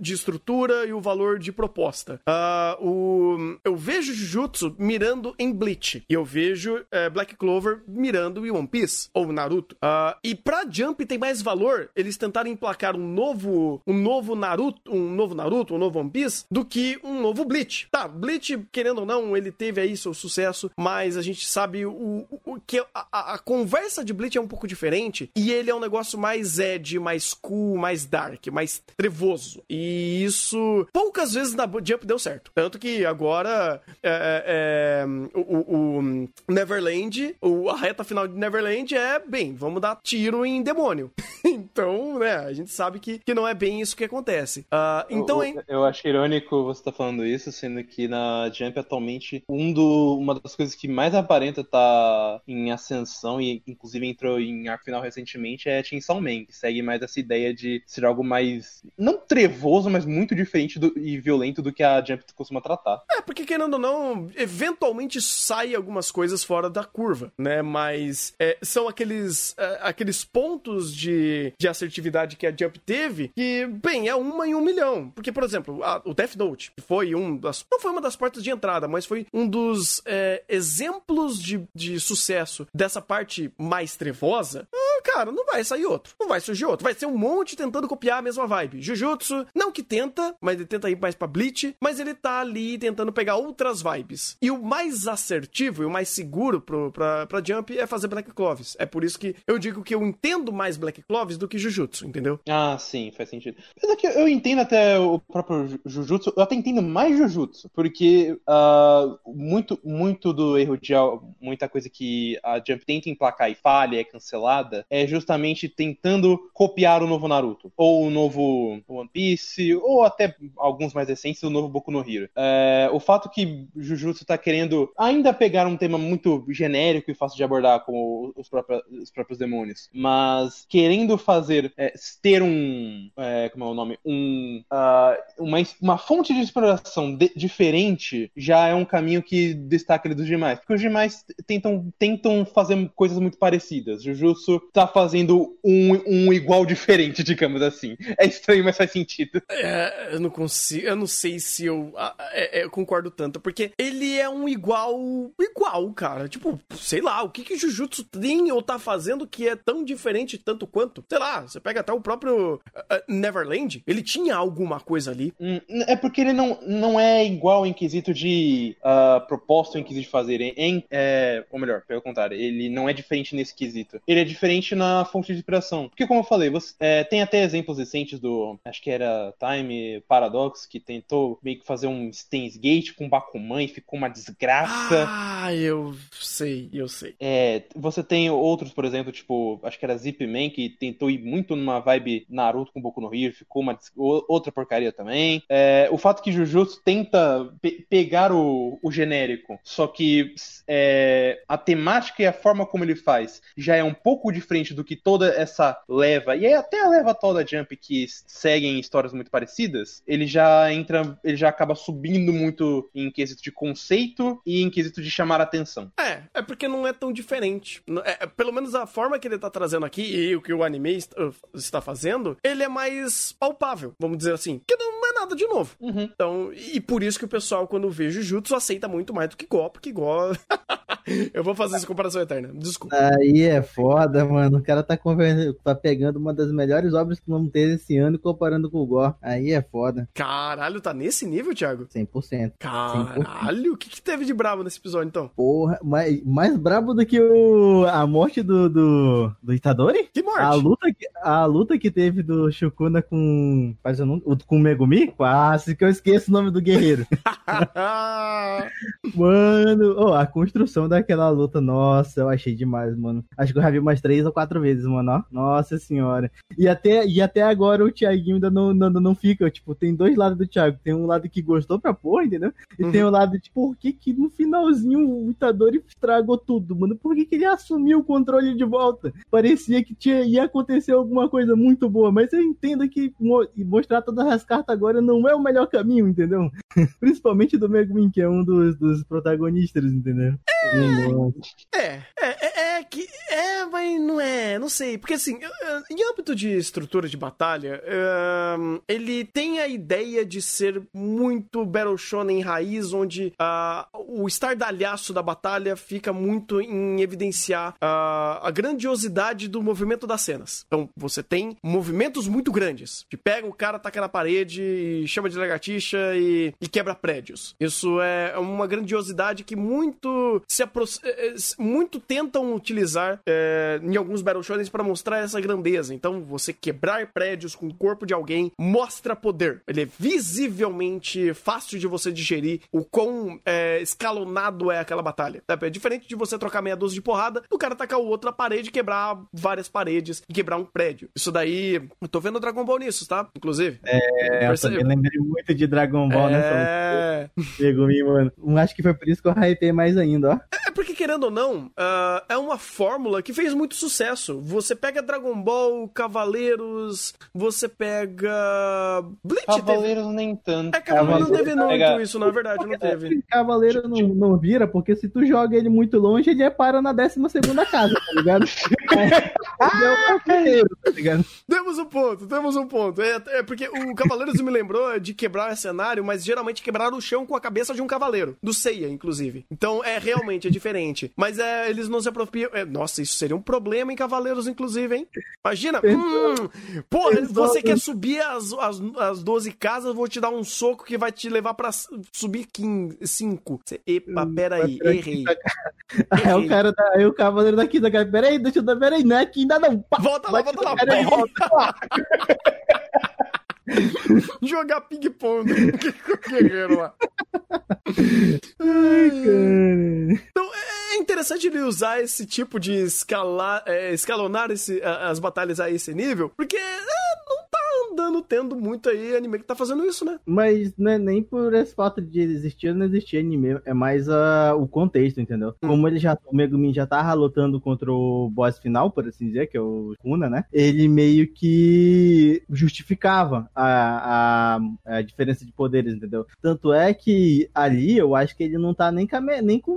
de estrutura e o valor de proposta. Ah, o, eu vejo Jujutsu mirando em Bleach. E eu vejo eh, Black Clover mirando em One Piece ou Naruto. Ah, e pra Jump tem mais valor eles tentarem emplacar um novo, um novo Naruto, um novo Naruto, um novo One Piece, do que um novo Bleach. Tá, Bleach, querendo ou não, ele teve aí seu sucesso, mas a gente sabe o, o, que a, a- conversa de Bleach é um pouco diferente e ele é um negócio mais edgy, mais cool, mais dark, mais trevoso. E isso poucas vezes na Jump deu certo. Tanto que agora é, é, o, o- o Neverland, o- a reta final de Neverland é bem, vamos dar tiro em demônio. então, né, a gente sabe que, que não é bem isso que acontece. Ah, então, eu, hein? eu acho irônico você estar falando isso, sendo que na Jump atualmente um do, uma das coisas que mais aparenta tá em ascensão e inclusive entrou em arco final recentemente é Chainsaw Man, que segue mais essa ideia de ser algo mais não trevoso, mas muito diferente do- e violento do que a Jump costuma tratar. É, porque querendo ou não, eventualmente sai algumas coisas fora da curva, né? Mas é, são aqueles, é, aqueles pontos de, de assertividade que a Jump teve que, bem, é uma em um milhão. Porque, por exemplo, a- o Death Note foi um das. Não foi uma das portas de entrada, mas foi um dos é, exemplos de, de sucesso dessa parte mais trevosa. Ah, cara, não vai sair outro. Não vai surgir outro. Vai ser um monte tentando copiar a mesma vibe. Jujutsu, não que tenta, mas ele tenta ir mais pra Bleach, mas ele tá ali tentando pegar outras vibes. E o mais assertivo e o mais seguro pro, pra, pra Jump é fazer Black Cloves. É por isso que eu digo que eu entendo mais Black Cloves do que Jujutsu, entendeu? Ah, sim, faz sentido. É que eu entendo até o próprio Ju- Jujutsu, eu até entendo mais Jujutsu, porque ah, muito, muito do erro de muita coisa que a Jump tenta emplacar e falha, é cancelada, é justamente tentando copiar o novo Naruto, ou o novo One Piece, ou até alguns mais recentes, o novo Boku no Hero. É, o fato que Jujutsu tá querendo ainda pegar um tema muito genérico e fácil de abordar, como os próprios, os próprios demônios, mas querendo fazer, é, ter um, é, como é o nome, um, ah, uma, uma fonte de exploração de- diferente, já é um caminho que destaca ele dos demais, porque os demais tentam, tentam fazer coisas muito parecidas. Jujutsu tá fazendo um, um igual diferente, digamos assim. É estranho, mas faz sentido. É, eu não consigo, eu não sei se eu, ah, é, é, eu concordo tanto, porque ele é um igual, igual, cara. Tipo, sei lá, o que que Jujutsu tem ou tá fazendo que é tão diferente tanto quanto? Sei lá, você pega até o próprio ah, Neverland, ele tinha alguma coisa ali. Hum, É porque ele não, não é igual em quesito de ah, proposta em quesito de fazer. Em, é, ou melhor, pelo contrário, ele não é diferente nesse quesito. Ele é diferente na fonte de inspiração. Porque, como eu falei, você, é, tem até exemplos recentes do. Acho que era Time Paradox, que tentou meio que fazer um Steins Gate com Bakuman e ficou uma desgraça. Ah, eu sei, eu sei. É, você tem outros, por exemplo, tipo, acho que era Zip Man, que tentou ir muito numa vibe Naruto com Boku no Hero, ficou uma outra porcaria também. É, o fato que Jujutsu tenta pe- pegar o, o genérico, só que é, a temática e a forma como ele faz já é um pouco diferente do que toda essa leva, e é até a leva toda da Jump que seguem histórias muito parecidas, ele já entra, ele já acaba subindo muito em quesito de conceito e em quesito de chamar a atenção. É, é porque não é tão diferente. É- é, pelo menos a forma que ele tá trazendo aqui e o que o anime uh, está fazendo, ele é mais palpável, vamos dizer assim. Que não é nada de novo. Uhum. Então, e por isso que o pessoal, quando vê Jujutsu, aceita muito mais do que Go, porque Go. Eu vou fazer essa comparação eterna. Desculpa. Aí é foda, mano. O cara tá, tá pegando uma das melhores obras que vamos ter esse ano e comparando com o Gore. Aí é foda. Caralho, tá nesse nível, Thiago? 100%. Caralho, o que, que teve de bravo nesse episódio, então? Porra, mais, mais brabo do que o, a morte do, do, do Itadori? Que morte! A luta, que, a luta que teve do Shukuna com. Faz o nome? o- Com o Megumi? Quase que eu esqueço o nome do guerreiro. Mano, oh, a construção daquela luta, nossa, eu achei demais, mano. Acho que eu já vi umas três ou quatro vezes, mano, ó. Nossa senhora. E até, e até agora o Thiaguinho ainda não, não, não fica, tipo, tem dois lados do Thiago. Tem um lado que gostou pra porra, entendeu? E Uhum. tem o lado, tipo, por que que no finalzinho o Itadori estragou tudo, mano? Por que que ele assumiu o controle de volta? Parecia que tinha, ia acontecer alguma coisa muito boa, mas eu entendo que mo- mostrar todas as cartas agora não é o melhor caminho, entendeu? Principalmente do Megumin, que é um dos, dos protagonistas, entendeu? É, é que. É, mas não é, não sei. Porque assim, em âmbito de estrutura de batalha, ele tem a ideia de ser muito Battle Shonen raiz, onde uh, o estardalhaço da batalha fica muito em evidenciar uh, a grandiosidade do movimento das cenas. Então, você tem movimentos muito grandes, que pega o cara, taca na parede, e chama de lagartixa e, e quebra prédios. Isso é uma grandiosidade que muito se eh, eh, muito tentam utilizar é, em alguns Battle Shonen para mostrar essa grandeza. Então, você quebrar prédios com o corpo de alguém mostra poder. Ele é visivelmente fácil de você digerir o quão é, escalonado é aquela batalha. É diferente de você trocar meia dúzia de porrada, o cara tacar o outro na parede e quebrar várias paredes e quebrar um prédio. Isso daí, eu tô vendo Dragon Ball nisso, tá? Inclusive. É, eu também lembrei muito de Dragon Ball é... nessa. Pegou me, mano. Acho que foi por isso que eu hypei mais ainda, ó. É porque, querendo ou não, uh, é uma fórmula que fez muito sucesso. Você pega Dragon Ball, Cavaleiros, você pega. Bleach Cavaleiros teve... nem tanto. É, Cavaleiros não teve muito isso, na verdade, não teve. Cavaleiro não, não vira, porque se tu joga ele muito longe, ele é para na 12 segunda casa, tá ligado? é, tá ligado? Temos um ponto, temos um ponto. É, é porque o Cavaleiros me lembrou de quebrar cenário, mas geralmente quebrar o chão com a cabeça de um cavaleiro. Do Seiya, inclusive. Então, é realmente é diferente. Mas é, eles não se apropriam. É, nossa, isso seria um problema em Cavaleiros, inclusive, hein? Imagina. Hum, porra, você quer subir as, as, as 12 casas, eu vou te dar um soco que vai te levar pra subir 5. Epa, hum, peraí, errei. Aí o cara da, aí o cavaleiro daqui da cara, peraí, deixa eu dar, peraí, não é aqui ainda não. Pá, volta lá, volta lá, peraí, volta. Jogar ping-pong com o guerreiro lá. Ai, cara. Então, é interessante ele usar esse tipo de escalar, é, escalonar esse, as batalhas a esse nível, porque é, não andando tendo muito aí anime que tá fazendo isso, né? Mas não é nem por esse fato de existir ou não existir anime, é mais uh, o contexto, entendeu? Hum. Como ele já, o Megumin já tava lutando contra o boss final, por assim dizer, que é o Kuna, né? Ele meio que justificava a, a, a diferença de poderes, entendeu? Tanto é que ali eu acho que ele não tá nem com, nem com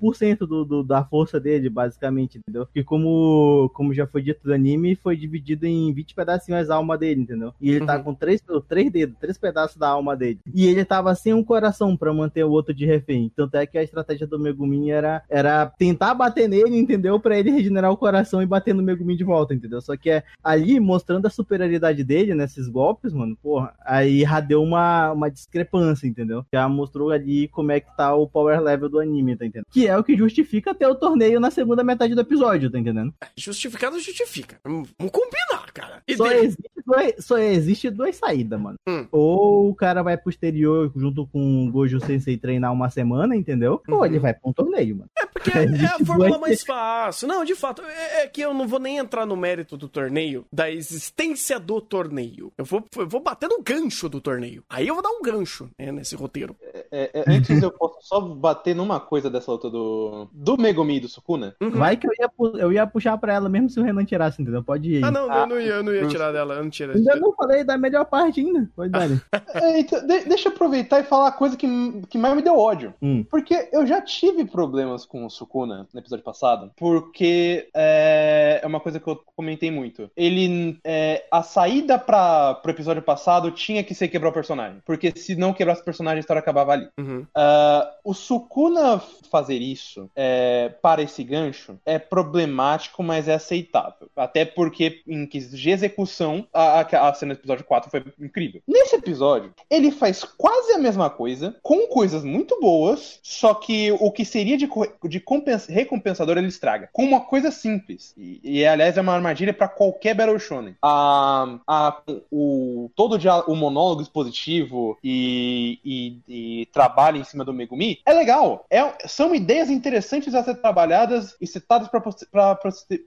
1% do, do, da força dele, basicamente, entendeu? Porque como, como já foi dito do anime, foi dividido em 20 pedacinhos a alma dele, entendeu? E ele tá uhum. com três, três dedos, três pedaços da alma dele. E ele tava sem um coração para manter o outro de refém. Tanto é que a estratégia do Megumin era, era tentar bater nele, entendeu? para ele regenerar o coração e bater no Megumin de volta, entendeu? Só que é ali, mostrando a superioridade dele nesses golpes, mano, porra, aí já deu uma, uma discrepância, entendeu? Já mostrou ali como é que tá o power level do anime, tá entendendo? Que é o que justifica ter o torneio na segunda metade do episódio, tá entendendo? Justificado justifica. Vamos combinar, cara. E só, existe dois, só existe duas saídas, mano. Hum. Ou o cara vai pro exterior junto com o Gojo Sensei treinar uma semana, entendeu? Uhum. Ou ele vai pra um torneio, mano. É porque é, é a fórmula mais fácil. Não, de fato, é, é, que eu não vou nem entrar no mérito do torneio, da existência do torneio. Eu vou, eu vou bater no gancho do torneio. Aí eu vou dar um gancho né, nesse roteiro. É, é, é antes eu posso só bater numa coisa dessa luta do, do Megumi e do Sukuna. Uhum. Vai que eu ia, eu ia puxar pra ela mesmo se o Renan tirasse, entendeu? Pode ir. Ah, não, ah, eu, não ia, eu não ia tirar dela. Eu não tira. Ainda não falei da melhor parte ainda. Pode dar. é, então, de, deixa eu aproveitar e falar a coisa que, que mais me deu ódio. Hum. Porque eu já tive problemas com o Sukuna no episódio passado. Porque é, é uma coisa que eu comentei muito. Ele. É, a saída para pro episódio passado tinha que ser quebrar o personagem. Porque se não quebrasse o personagem, a história acabava ali. Uhum. Uh, o Sukuna fazer isso é, para esse gancho é problemático, mas é aceitável. Até porque, em quesito de execução, a, a, a cena do episódio 4 foi incrível. Nesse episódio, ele faz quase a mesma coisa, com coisas muito boas, só que o que seria de, de recompensador ele estraga. Com uma coisa simples. E, e aliás, é uma armadilha para qualquer Battle Shonen. A, a, o, todo o, monólogo expositivo e, e, e, trabalho em cima do Megumi é legal. É, são ideias interessantes a ser trabalhadas e citadas para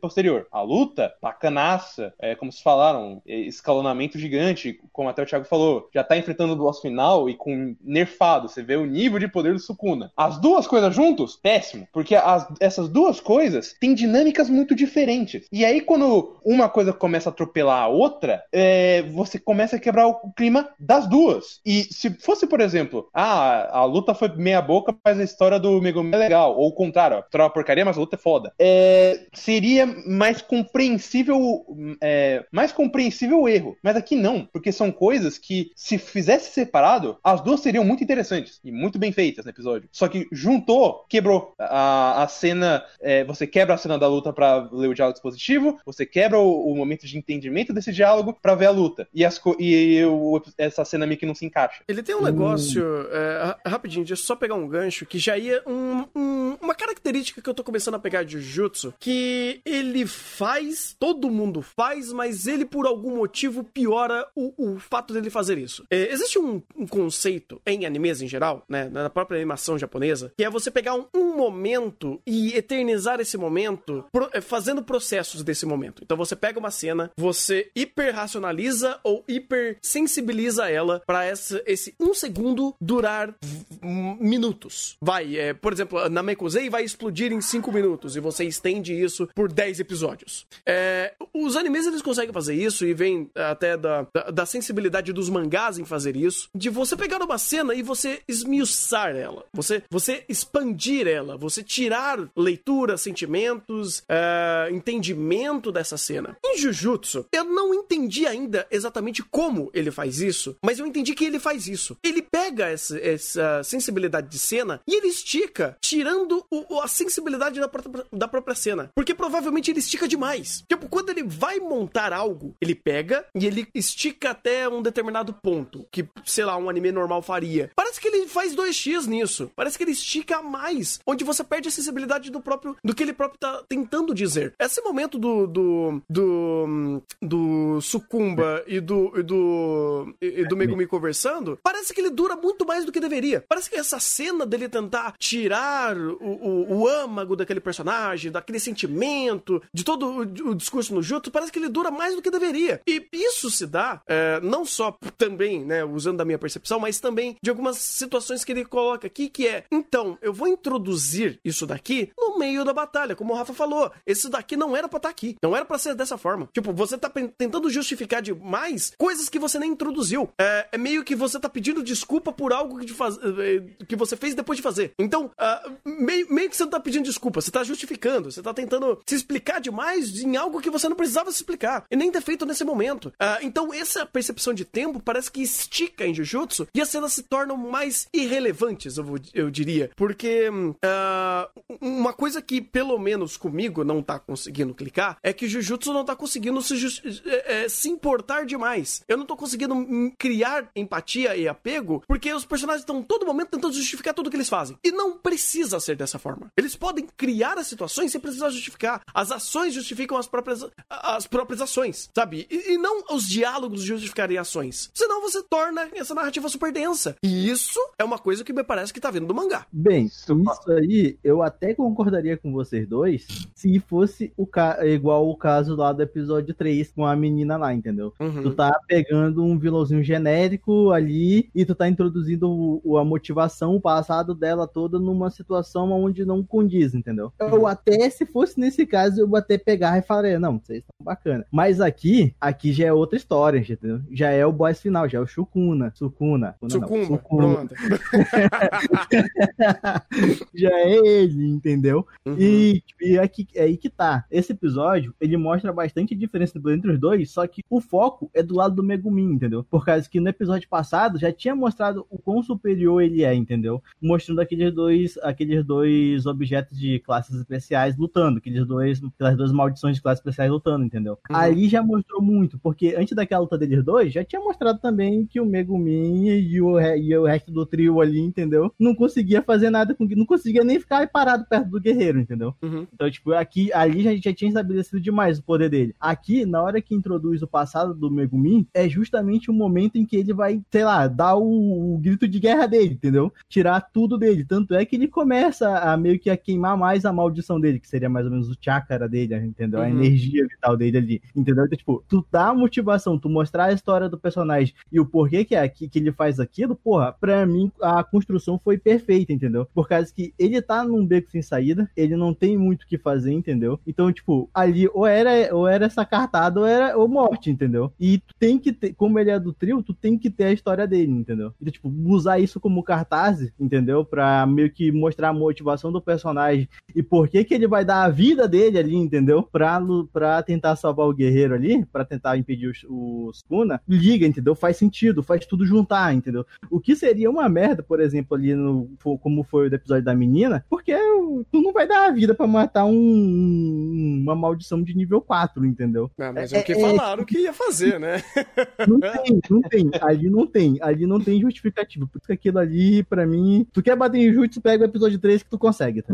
posterior. A luta, bacanaça, é, como se falaram, escalonamento gigante, como até o Thiago falou, já tá enfrentando o boss final e com nerfado, você vê o nível de poder do Sukuna. As duas coisas juntos, péssimo, porque as, essas duas coisas têm dinâmicas muito diferentes. E aí, quando uma coisa começa a atropelar a outra, é, você começa a quebrar o clima das duas. E se fosse, por exemplo, ah, a, a luta foi meia boca, mas a história do Megumi é legal. Ou o contrário, a história é uma porcaria, mas a luta é foda. É, seria mais compreensível, é, mais compreensível o erro. Mas aqui não, porque são coisas que, se fizesse separado, as duas seriam muito interessantes e muito bem feitas no episódio. Só que juntou, quebrou a, a cena. É, você quebra a cena da luta para ler o diálogo dispositivo, você quebra o, o momento de entendimento desse diálogo para ver a luta. E, as, e o, essa cena meio que não se encaixa. Ele tem um negócio, é, rapidinho, deixa eu só pegar um gancho, que já ia um, um, uma característica que eu tô começando a pegar de Jujutsu, que ele faz, todo mundo faz, mas ele por algum motivo piora o, o fato dele fazer isso. É, existe um, um, conceito em animes em geral, né, na própria animação japonesa, que é você pegar um, um momento e eternizar esse momento, pro, é, fazendo processos desse momento. Então você pega uma cena, você hiperracionaliza ou hipersensibiliza ela para esse um segundo durar minutos. Vai, é, por exemplo, na Mekusei vai explodir em 5 minutos e você estende isso por 10 episódios. É, os animes eles conseguem fazer isso e vem até da, da, da, sensibilidade dos mangás em fazer isso, de você pegar uma cena e você esmiuçar ela, você, você expandir ela, você tirar leitura, sentimentos, é, entendimento dessa cena. Em Jujutsu, eu não entendi ainda exatamente como ele faz isso, mas eu entendi que ele faz isso. Ele pega essa, essa sensibilidade de cena e ele estica, tirando o, a sensibilidade da, da própria cena. Porque provavelmente ele estica demais. Tipo, quando ele vai montar algo, ele pega e ele estica até um determinado ponto, que, sei lá, um anime normal faria. Parece que ele faz 2x nisso. Parece que ele estica mais, onde você perde a sensibilidade do próprio, do que ele próprio tá tentando dizer. Esse momento do, do, do, do Sucumba e do, e do, e do Megumi conversando, parece que ele dura muito mais do que deveria. Parece que essa cena dele tentar tirar o, o, o âmago daquele personagem, daquele sentimento, de todo o, o, discurso no Jutsu, parece que ele dura mais do que deveria. E isso se dá é, não só também, né, usando da minha percepção, mas também de algumas situações que ele coloca aqui, que é, então, eu vou introduzir isso daqui no meio da batalha, como o Rafa falou. Esse daqui não era pra estar tá aqui, não era para ser dessa forma. Tipo, você tá tentando justificar demais coisas que você nem introduziu. É, é meio que você tá pedindo desculpa por algo que, faz, é, que você fez depois de fazer. Então, uh, meio, meio que você não tá pedindo desculpa, você tá justificando, você tá tentando se explicar demais em algo que você não precisava se explicar e nem ter feito nesse momento. Uh, então, essa percepção de tempo parece que estica em Jujutsu e as cenas se tornam mais irrelevantes, eu, eu diria. Porque uh, uma coisa que, pelo menos comigo, não tá conseguindo clicar é que Jujutsu não tá conseguindo se, é, é, se importar demais. Eu não tô conseguindo criar empatia e apego porque os personagens estão todo momento tentando justificar tudo que eles fazem. E não precisa ser dessa forma. Eles podem criar as situações sem precisar justificar. As ações justificam as próprias, as próprias ações, sabe? E, e não os diálogos justificarem ações. Senão você torna essa narrativa super densa. E isso é uma coisa que me parece que tá vindo do mangá. Bem, isso aí eu até concordaria com vocês dois se fosse o ca... igual o caso lá do episódio 3 com a menina lá, entendeu? Uhum. Tu tá pegando um vilãozinho genérico ali e tu tá introduzindo o, a motivação, o passado dela toda numa situação onde não condiz, entendeu? Uhum. Eu até, se fosse nesse caso, eu até pegar e falaria, não, vocês estão bacana. Mas aqui, aqui já é outra história, entendeu? Já é o boss final, já é o Shukuna. Sukuna. Sukuna, Sukuna. já é ele, entendeu? Uhum. E, e aqui, é aí que tá. Esse episódio, ele mostra bastante diferença entre os dois, só que o foco é do lado do Megumin, entendeu? Por causa que no episódio passado já tinha mostrado o quão superior ele é, entendeu? Mostrando aqueles dois, aqueles dois objetos de classes especiais lutando, aqueles dois, aquelas duas maldições de classes especiais lutando, entendeu? Uhum. Ali já mostrou muito, porque antes daquela luta deles dois, já tinha mostrado também que o Megumin e o, e o resto do trio ali, entendeu? Não conseguia fazer nada com não conseguia nem ficar parado perto do guerreiro, entendeu? Uhum. Então, tipo, aqui, ali já, já tinha estabelecido demais o poder dele. Aqui, na hora que introduz o passado do Megumin, é justamente o momento em que ele vai, sei lá, dar o, o grito de guerra dele, entendeu? Tirar tudo dele. Tanto é que ele começa a meio que ia queimar mais a maldição dele, que seria mais ou menos o chakra dele, entendeu? A Uhum. energia vital dele ali, entendeu? Então, tipo, tu dá a motivação, tu mostrar a história do personagem e o porquê que é aqui que ele faz aquilo, porra, pra mim a construção foi perfeita, entendeu? Por causa que ele tá num beco sem saída, ele não tem muito o que fazer, entendeu? Então, tipo, ali ou era, ou era essa cartada ou era ou morte, entendeu? E tu tem que ter, como ele é do trio, tu tem que ter a história dele, entendeu? Então, tipo, usar isso como cartaz, entendeu? Pra meio que mostrar a motivação do personagem e por que que ele vai dar a vida dele ali, entendeu? Pra, pra tentar salvar o guerreiro ali, pra tentar impedir os, os Kuna, liga, entendeu? Faz sentido, faz tudo juntar, entendeu? O que seria uma merda, por exemplo, ali no como foi o episódio da menina, porque tu não vai dar a vida pra matar um, uma maldição de nível 4, entendeu? Ah, mas é, É- o que é- falaram que ia fazer, né? Não tem, não tem. Ali não tem. Ali não tem justificativo. Por isso que aquilo ali, pra mim. Tu quer bater em Jutsu, pega o episódio 3 que tu consegue, tá?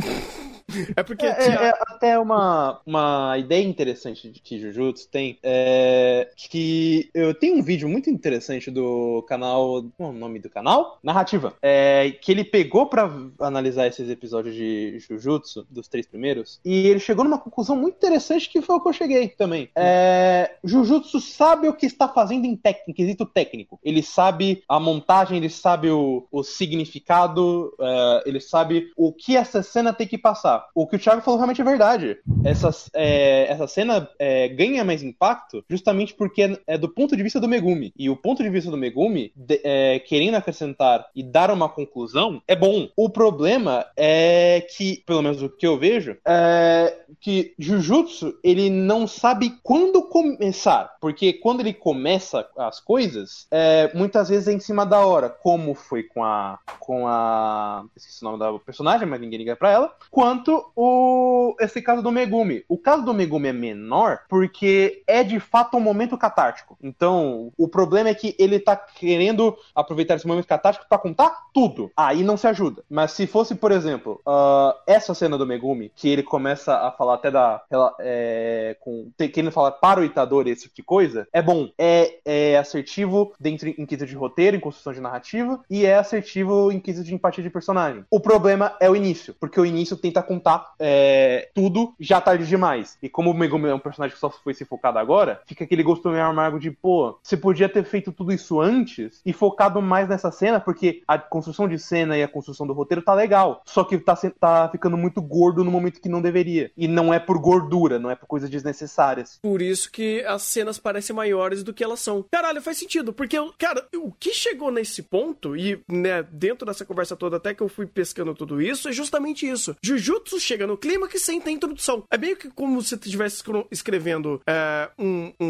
É porque É, tinha- é- é até uma, uma ideia interessante que Jujutsu tem é que eu tenho um vídeo muito interessante do canal. Qual é o nome do canal? Narrativa. É, que ele pegou pra analisar esses episódios de Jujutsu, dos três primeiros, e ele chegou numa conclusão muito interessante que foi o que eu cheguei também. É, Jujutsu sabe o que está fazendo em, tec- em quesito técnico. Ele sabe a montagem, ele sabe o, o significado, é, ele sabe o que essa cena tem que passar. O que o Thiago falou realmente é verdade. Essa, é, essa cena é, ganha mais impacto justamente porque é, do ponto de vista do Megumi. E o ponto de vista do Megumi, de- é, querendo acrescentar e dar uma conclusão, é bom. O problema é que, pelo menos o que eu vejo, é que Jujutsu, ele não sabe quando começar. Porque quando ele começa as coisas, é, muitas vezes é em cima da hora. Como foi com a. com a. Esqueci o nome da personagem, mas ninguém liga pra ela. Quanto o esse caso do Megumi. O caso do Megumi é menor porque é de fato um momento catártico. Então, o problema é que ele tá querendo aproveitar esse momento catártico pra contar tudo. Aí não se ajuda. Mas se fosse, por exemplo, ah, essa cena do Megumi, que ele começa a falar até da. É, com, querendo falar para o Itadori esse tipo de coisa, é bom. É, é assertivo dentro em quesito de roteiro, em construção de narrativa, e é assertivo em quesito de empatia de personagem. O problema é o início, porque o início tenta contar é, tudo já tarde demais. E como o Megumi é um personagem que só foi se focado agora, fica aquele gosto meio amargo de, pô, você podia ter feito tudo isso antes e focado mais nessa cena, porque a construção de cena e a construção do roteiro tá legal. Só que tá, tá ficando muito gordo no momento que não deveria. E não é por gordura, não é por coisas desnecessárias. Por isso que as cenas parecem maiores do que elas são. Caralho, faz sentido, porque, cara, o que chegou nesse ponto, e, né, dentro dessa conversa toda, até que eu fui pescando tudo isso, é justamente isso. Jujutsu chega no clima que sem ter introdução. É meio que como se tu estivesse escrevendo é, um, um-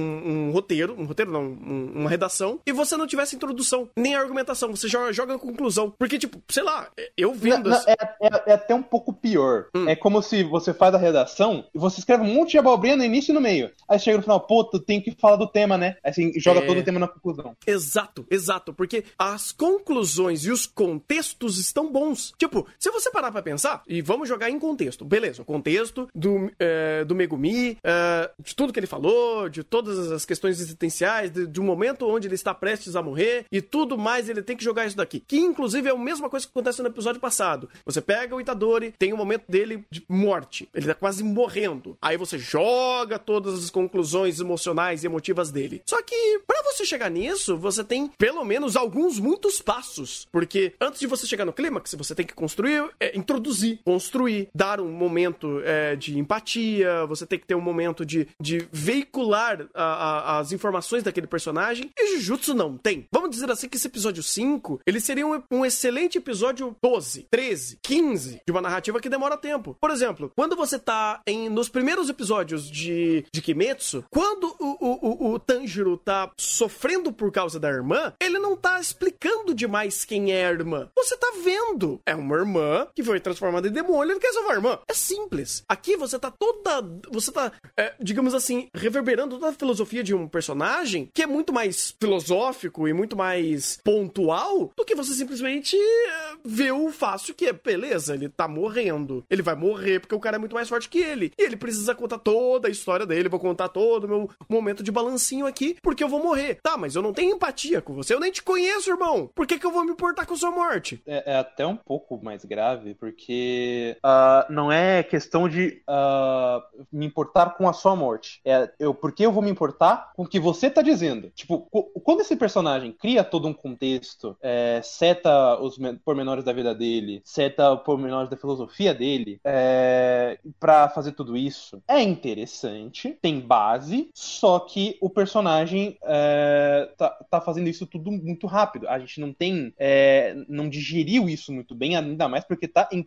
um roteiro, um roteiro não, um- uma redação, e você não tivesse introdução, nem argumentação, você joga, joga a conclusão. Porque, tipo, sei lá, eu vendo... Não, não, é, é- é até um pouco pior. Hum. É como se você faz a redação e você escreve um monte de abobrinha no início e no meio. Aí chega no final, pô, tu tem que falar do tema, né? Aí assim, joga É. todo o tema na conclusão. Exato, exato, porque as conclusões e os contextos estão bons. Tipo, se você parar pra pensar, e vamos jogar em contexto, beleza, o contexto do, é, do Megumi, é, de tudo que ele falou, de todas as questões existenciais, de, de um momento onde ele está prestes a morrer, e tudo mais, ele tem que jogar isso daqui. Que inclusive é a mesma coisa que acontece no episódio passado. Você pega o Itadori, tem o momento dele de morte, ele tá quase morrendo. Aí você joga todas as conclusões emocionais e emotivas dele. Só que, pra você chegar nisso, você tem pelo menos alguns muitos passos. Porque antes de você chegar no clímax, você tem que construir, é, introduzir, construir, dar um momento é, de empatia, você tem que ter um momento de, de veicular a- a- as informações daquele personagem. E Jujutsu não tem. Vamos dizer assim que esse episódio 5, ele seria um, um excelente episódio 12, 13, 15 de uma narrativa que demora tempo. Por exemplo, quando você tá em, nos primeiros episódios de, de Kimetsu, quando o, o, o, o Tanjiro tá sofrendo por causa da irmã, ele não tá explicando demais quem é a irmã. Você tá vendo. É uma irmã que foi transformada em demônio ele quer salvar a irmã. É simples. Aqui você tá toda. Você tá, é, digamos assim, reverberando toda a filosofia de um personagem que é muito mais filosófico e muito mais pontual do que você simplesmente é, ver o fácil que é, beleza, ele tá morrendo. Ele vai morrer porque o cara é muito mais forte que ele. E ele precisa contar toda a história dele, vou contar todo o meu momento de balancinho aqui, porque eu vou morrer. Tá, mas eu não tenho empatia com você, eu nem te conheço, irmão. Por que, que eu vou me importar com sua morte? É, é até um pouco mais grave, porque uh, não é questão de uh, me importar com a sua morte. É eu, porque eu vou me importar com o que você tá dizendo. Tipo, quando esse personagem cria todo um contexto, é, seta os pormenores da vida dele, seta pormenores da filosofia dele, é, para fazer tudo isso, é interessante, tem base, só que o personagem é, tá, tá, fazendo isso tudo muito rápido. A gente não tem, é, não digeriu isso muito bem, ainda mais porque tá em,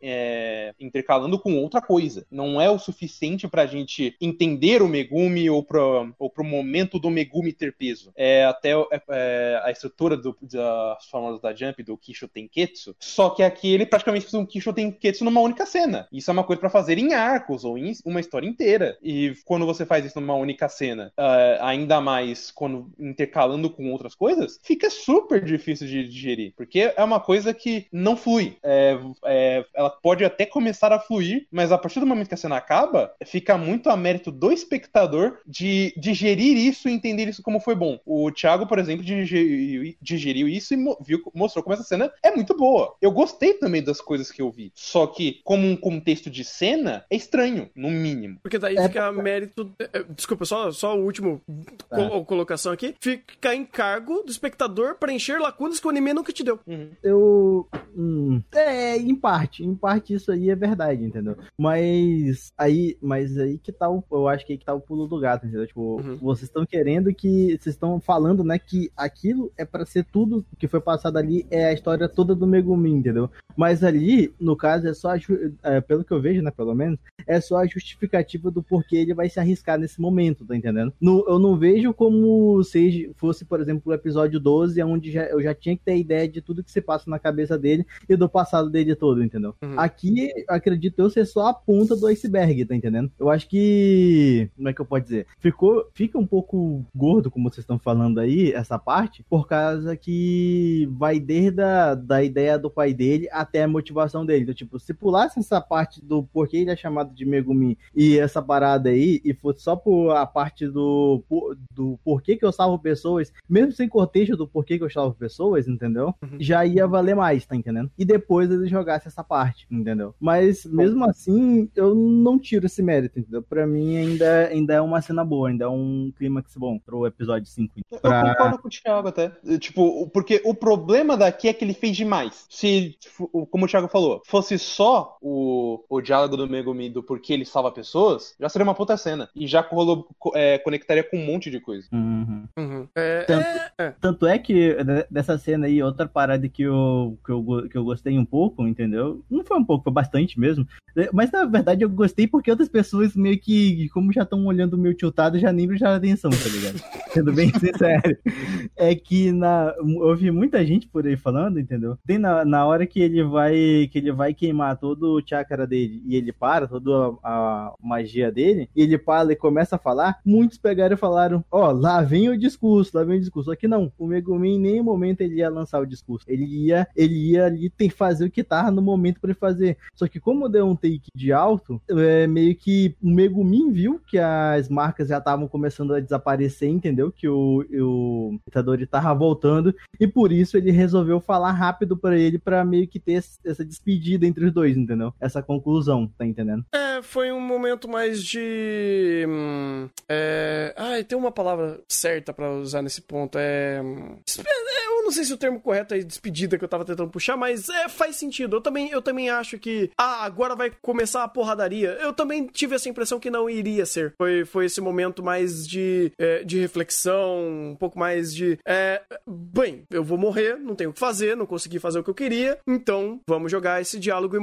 é, é, intercalando com outra coisa. Não é o suficiente pra gente entender o Megumi ou pro, ou pro momento do Megumi ter peso. É até é, é, a estrutura do, das fórmulas da Jump, do Kisho Tenketsu, só que aqui ele praticamente fez um Kisho Tenketsu numa única cena. Isso é uma coisa para fazer em arcos ou em uma história inteira. E quando você faz isso numa única cena, uh, ainda mais quando intercalando com outras coisas, fica super difícil de digerir. Porque é uma coisa que não flui. É, é, ela pode até começar a fluir, mas a partir do momento que a cena acaba, fica muito a mérito do espectador de digerir isso e entender isso como foi bom. O Thiago, por exemplo, digeriu, digeriu isso e viu, mostrou como essa cena é muito boa. Eu gostei também das coisas que eu vi. Só que, como um contexto de cena, é estranho, no mínimo. Porque daí é, fica mérito. É, desculpa, só, só o último é. colocação aqui. Fica em cargo do espectador preencher lacunas que o anime nunca te deu. Uhum. Eu. Hum, é, em parte. Em parte isso aí é verdade, entendeu? Mas aí, mas aí que tá o. Eu acho que aí que tá o pulo do gato, entendeu? Tipo, uhum. vocês estão querendo que. Vocês estão falando, né, que aquilo é para ser tudo que foi passado ali, é a história toda do Megumin, entendeu? Mas ali, no caso, é só. É, pelo que eu vejo, né, pelo menos, é só a justificativa do porquê ele vai se arriscar nesse momento, tá entendendo? No, eu não vejo como seja, fosse, por exemplo, o episódio 12, onde já, eu já tinha que ter ideia de tudo que se passa na cabeça dele e do passado dele todo, entendeu? Uhum. Aqui, acredito eu, ser só a ponta do iceberg, tá entendendo? Eu acho que. Como é que eu posso dizer? Ficou, fica um pouco gordo, como vocês estão falando aí, essa parte, por causa que vai desde a da ideia do pai dele até a motivação dele. Então, tipo, se pulasse essa parte do porquê ele é chamado de Megumi e essa parada aí, e fosse só por a parte do, do porquê que eu salvo pessoas, mesmo sem contexto do porquê que eu salvo pessoas, entendeu? Uhum. Já ia valer mais, tá entendendo? E depois ele jogasse essa parte, entendeu? Mas mesmo assim, eu não tiro esse mérito, entendeu? Pra mim ainda, ainda é uma cena boa, ainda é um clímax bom pro episódio 5. Pra... Eu concordo com o Thiago até. Tipo, porque o problema daqui é que ele fez demais. Se, como o Thiago falou, fosse só o, o diálogo do Megumi do porquê ele salva pessoas, já seria uma puta cena. E já rolou, é, conectaria com um monte de coisa. Uhum. Uhum. É, tanto, é... tanto, é... que dessa cena aí, outra parada que eu, que, eu, que eu gostei um pouco, entendeu? Não foi um pouco, foi bastante mesmo. É, mas na verdade eu gostei porque outras pessoas meio que, como já estão olhando o meu tiltado, já nem prestaram atenção, tá ligado? Sendo bem sincero. É que na, eu vi muita gente por aí falando, entendeu? Tem na, na hora que ele vai que ele vai queimar todo o chakra dele e ele para, toda a, a magia dele, e ele para e começa a falar, muitos pegaram e falaram, ó, oh, lá vem o discurso, lá vem o discurso. Só que não, o Megumin em nenhum momento ele ia lançar o discurso. Ele ia, ele ia ali ter fazer o que tava no momento para ele Só que como deu um take de alto, é meio que o Megumin viu que as marcas já estavam começando a desaparecer, entendeu? Que o, o Itadori tava voltando e por isso ele resolveu falar rápido para ele para meio que ter essa despedida entre os dois, entendeu? Essa conclusão, tá entendendo? É, foi um momento mais de. Hum, é... Ai, tem uma palavra certa para usar nesse ponto. É. Eu não sei se o termo correto é despedida que eu tava tentando puxar, mas é, faz sentido. Eu também, eu também acho que. Ah, agora vai começar a porradaria. Eu também tive essa impressão que não iria ser. Foi, foi esse momento mais de, é, de reflexão, um pouco mais de. É, bem, eu vou morrer, não tenho o que fazer, não consegui fazer o que eu queria, então vamos jogar esse diálogo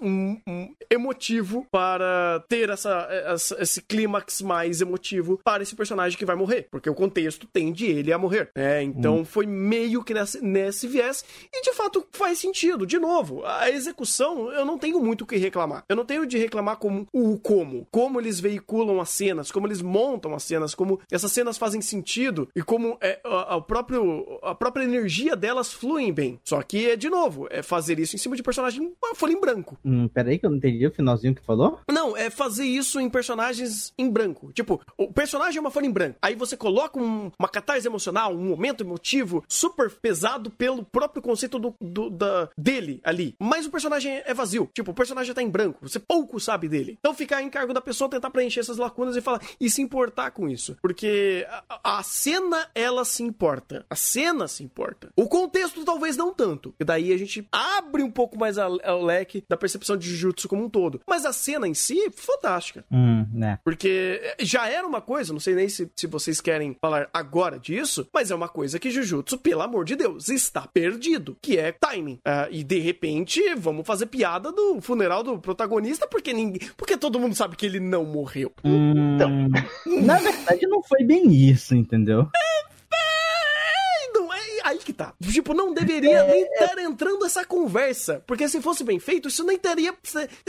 um, um, emotivo para ter essa, essa, esse clímax mais emotivo para esse personagem que vai morrer. Porque o contexto tende ele a morrer. É, então hum. foi meio que nesse, nesse viés, e de fato faz sentido. De novo, a execução, eu não tenho muito o que reclamar. Eu não tenho de reclamar como o como, como eles veiculam as cenas, como eles montam as cenas, como essas cenas fazem sentido e como é, a, a, próprio, a própria energia delas fluem bem. Só que, é, de novo, é fazer isso em cima de personagem uma folha em branco. Hum, peraí que eu não entendi o finalzinho que falou. Não, é fazer isso em personagens em branco. Tipo, o personagem é uma folha em branco. Aí você coloca um, uma catarse emocional, um momento emotivo super pesado pelo próprio conceito do, do, da, dele ali. Mas o personagem é vazio. Tipo, o personagem tá em branco. Você pouco sabe dele. Então ficar em cargo da pessoa tentar preencher essas lacunas e falar e se importar com isso. Porque a, a cena, ela se importa. A cena se importa. O contexto talvez não tanto. E daí a gente abre um pouco mais a, a, o leque da percepção de Jujutsu como um todo. Mas a cena em si, fantástica. Hum, né? Porque já era uma coisa, não sei nem se, se vocês querem falar agora disso, mas é uma coisa que Jujutsu, pelo amor de Deus, está perdido, que é timing. Uh, e de repente, vamos fazer piada do funeral do protagonista, porque ninguém. Porque todo mundo sabe que ele não morreu. Hum, então. Na verdade, não foi bem isso, entendeu? É, que tá. Tipo, não deveria é... nem estar entrando essa conversa. Porque se fosse bem feito, isso nem teria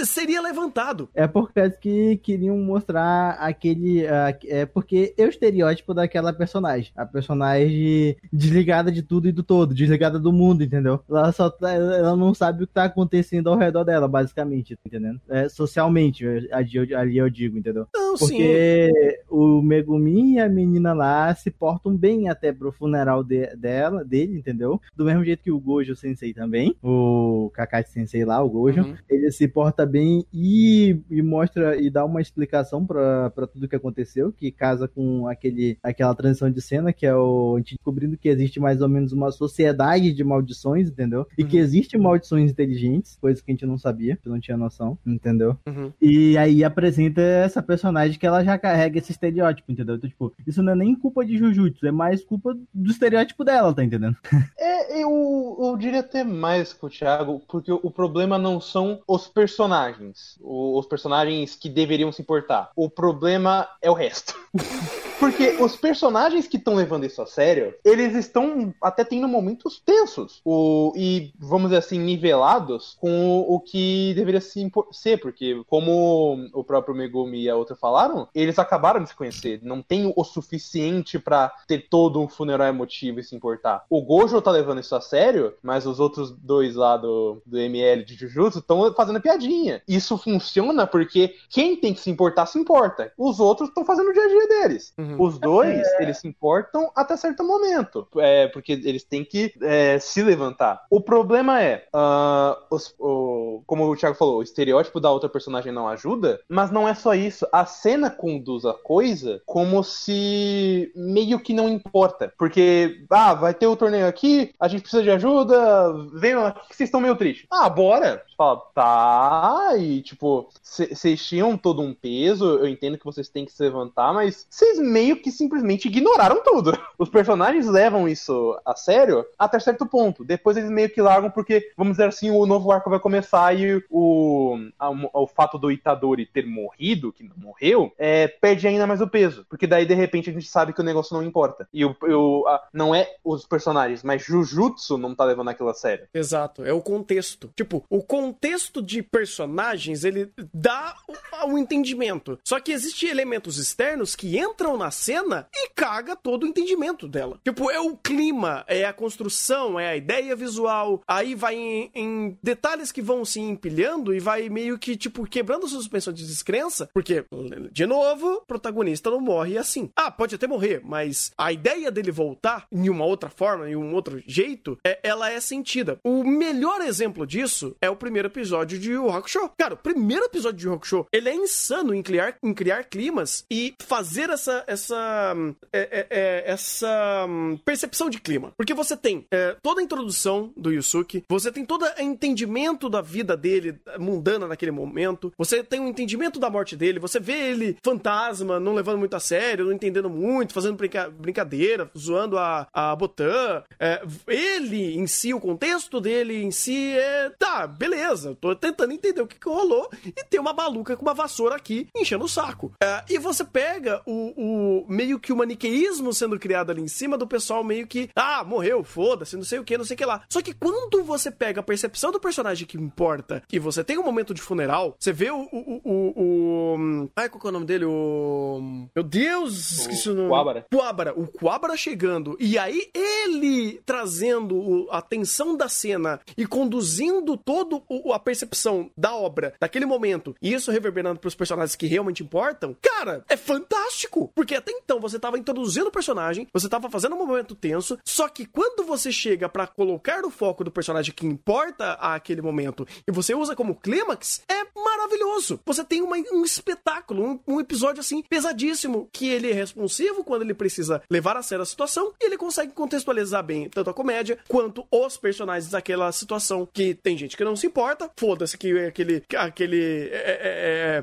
seria levantado. É por causa que queriam mostrar aquele. Uh, é porque é o estereótipo daquela personagem. A personagem desligada de tudo e do todo, desligada do mundo, entendeu? Ela só tá, ela não sabe o que tá acontecendo ao redor dela, basicamente, tá entendendo? É, socialmente, ali, ali eu digo, entendeu? Não, porque sim. o Megumi e a menina lá se portam bem até pro funeral de, dela, dele, entendeu? Do mesmo jeito que o Gojo Sensei também, o Kakashi Sensei lá, o Gojo, uhum. ele se porta bem e, e mostra e dá uma explicação para tudo que aconteceu, que casa com aquele, aquela transição de cena, que é o, a gente descobrindo que existe mais ou menos uma sociedade de maldições, entendeu? E uhum. que existe maldições inteligentes, coisa que a gente não sabia, que não tinha noção, entendeu? Uhum. E aí apresenta essa personagem que ela já carrega esse estereótipo, entendeu? Então, tipo, isso não é nem culpa de Jujutsu, é mais culpa do estereótipo dela, tá entendendo? Entendendo? É, eu, eu diria até mais que o Thiago, porque o problema não são os personagens, os personagens que deveriam se importar. O problema é o resto. Porque os personagens que estão levando isso a sério, eles estão até tendo momentos tensos. O, e, vamos dizer assim, nivelados com o, o que deveria se ser. Porque, como o próprio Megumi e a outra falaram, eles acabaram de se conhecer. Não tem o suficiente para ter todo um funeral emotivo e se importar. O Gojo tá levando isso a sério, mas os outros dois lá do, do ML de Jujutsu estão fazendo piadinha. Isso funciona porque quem tem que se importar se importa. Os outros estão fazendo o dia a dia deles. Uhum. Os dois, é... eles se importam até certo momento. É, porque eles têm que é, se levantar. O problema é, uh, os, o, como o Thiago falou, o estereótipo da outra personagem não ajuda, mas não é só isso. A cena conduz a coisa como se meio que não importa. Porque, ah, vai ter o torneio aqui, a gente precisa de ajuda, venham aqui que vocês estão meio tristes. Ah, bora! Você fala, tá, e tipo, vocês tinham todo um peso, eu entendo que vocês têm que se levantar, mas vocês meio que simplesmente ignoraram tudo. Os personagens levam isso a sério até certo ponto. Depois eles meio que largam porque, vamos dizer assim, o novo arco vai começar e o, a, o fato do Itadori ter morrido, que não morreu, é, perde ainda mais o peso. Porque daí, de repente, a gente sabe que o negócio não importa. E o, o a, não é os personagens, mas Jujutsu não tá levando aquilo a sério. Exato, é o contexto. Tipo, o contexto de personagens, ele dá o, o entendimento. Só que existem elementos externos que entram na cena e caga todo o entendimento dela. Tipo, é o clima, é a construção, é a ideia visual. Aí vai em, em detalhes que vão se empilhando e vai meio que, tipo, quebrando a suspensão de descrença. Porque, de novo, o protagonista não morre assim. Ah, pode até morrer, mas a ideia dele voltar em uma outra forma, em um outro jeito, é, ela é sentida. O melhor exemplo disso é o primeiro episódio de Yu Hakusho. Cara, o primeiro episódio de Yu Hakusho, ele é insano em criar, em criar climas e fazer essa, essa, é, é, é, essa hum, percepção de clima. Porque você tem é, toda a introdução do Yusuke, você tem todo o entendimento da vida dele mundana naquele momento, você tem um entendimento da morte dele, você vê ele fantasma, não levando muito a sério, não entendendo muito, fazendo brinca brincadeira, zoando a, a Botan. É, ele em si, o contexto dele em si é. Tá, beleza, tô tentando entender o que, que rolou e tem uma maluca com uma vassoura aqui enchendo o saco. É, e você pega o, o o meio que o maniqueísmo sendo criado ali em cima do pessoal meio que, ah, morreu, foda-se, não sei o que, não sei o que lá. Só que quando você pega a percepção do personagem que importa e você tem um momento de funeral, você vê o. o, o, o ai, qual que é o nome dele? O. Meu Deus, esqueci o nome. Kuwabara. Kuwabara. O Kuwabara chegando. E aí ele trazendo a tensão da cena e conduzindo toda a percepção da obra daquele momento. E isso reverberando pros personagens que realmente importam. Cara, é fantástico. Porque até então você tava introduzindo o personagem, você tava fazendo um momento tenso. Só que quando você chega pra colocar o foco do personagem que importa àquele momento e você usa como clímax, é maravilhoso. Você tem uma- um espetáculo, um, um episódio assim pesadíssimo, que ele é responsivo quando ele precisa levar a sério a situação e ele consegue contextualizar bem tanto a comédia quanto os personagens daquela situação. Que tem gente que não se importa, foda-se que aquele que aquele é, é,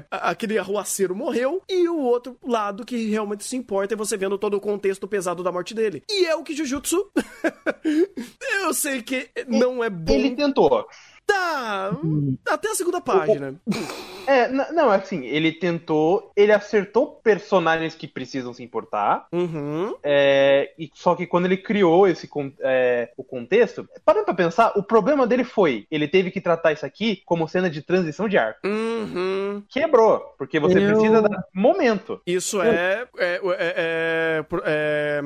é, aquele arruaceiro morreu e o outro lado que realmente se importa é você vendo todo o contexto pesado da morte dele. E é o que Jujutsu eu sei que não é bom. Ele tentou. Tá, até a segunda página. É, não, assim, ele tentou, ele acertou personagens que precisam se importar, Uhum. é, e só que quando ele criou esse é, o contexto, parando pra pensar, o problema dele foi, ele teve que tratar isso aqui como cena de transição de arco. Uhum. Quebrou, porque você Eu- precisa dar momento. Isso é, é, é, é, é,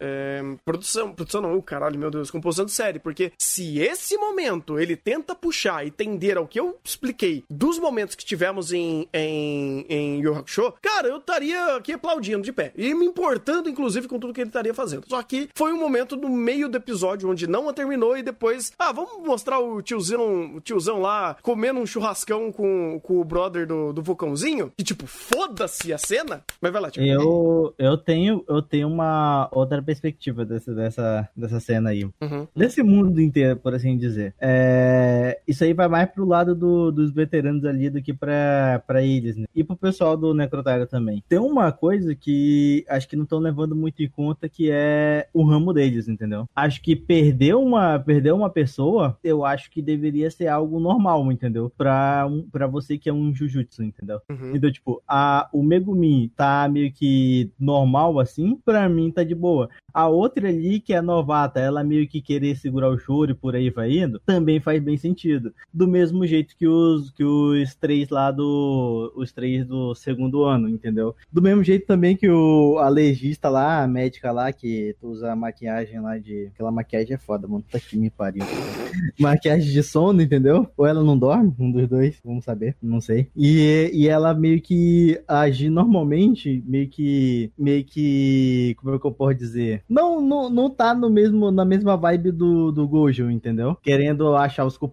é, produção, produção não, caralho, meu Deus, composição de série, porque se esse momento ele tenta puxar e tender ao que eu expliquei dos momentos que tivemos em, em, em Yu Hakusho, cara, eu estaria aqui aplaudindo de pé e me importando, inclusive, com tudo que ele estaria fazendo. Só que foi um momento no meio do episódio onde não terminou e depois, ah, vamos mostrar o tiozão, o tiozão lá comendo um churrascão com, com o brother do, do vulcãozinho e tipo, foda-se a cena. Mas vai lá, tipo, Eu, eu tenho eu tenho uma outra perspectiva dessa, dessa, dessa cena aí. Uhum. Desse mundo inteiro, por assim dizer. É, isso aí vai mais pro lado do- dos veteranos ali do que pra, pra eles, né? E pro pessoal do Necrotário também. Tem uma coisa que acho que não estão levando muito em conta que é o ramo deles, entendeu? Acho que perder uma, perder uma pessoa, eu acho que deveria ser algo normal, entendeu? Pra, um, pra você que é um Jujutsu, entendeu? Uhum. Então, tipo, a, o Megumi tá meio que normal assim, pra mim tá de boa. A outra ali, que é novata, ela meio que querer segurar o choro e por aí vai indo, também faz bem sentido. Do mesmo jeito que os, que os três lá do. Os três do segundo ano, entendeu? Do mesmo jeito também que o a legista lá, a médica lá, que usa a maquiagem lá de. Aquela maquiagem é foda, mano. Tá que me pariu. maquiagem de sono, entendeu? Ou ela não dorme, um dos dois, vamos saber, não sei. E, e ela meio que age normalmente, meio que. meio que. como é que eu posso dizer? Não, não, não tá no mesmo, na mesma vibe do, do Gojo, entendeu? Querendo achar os culpados,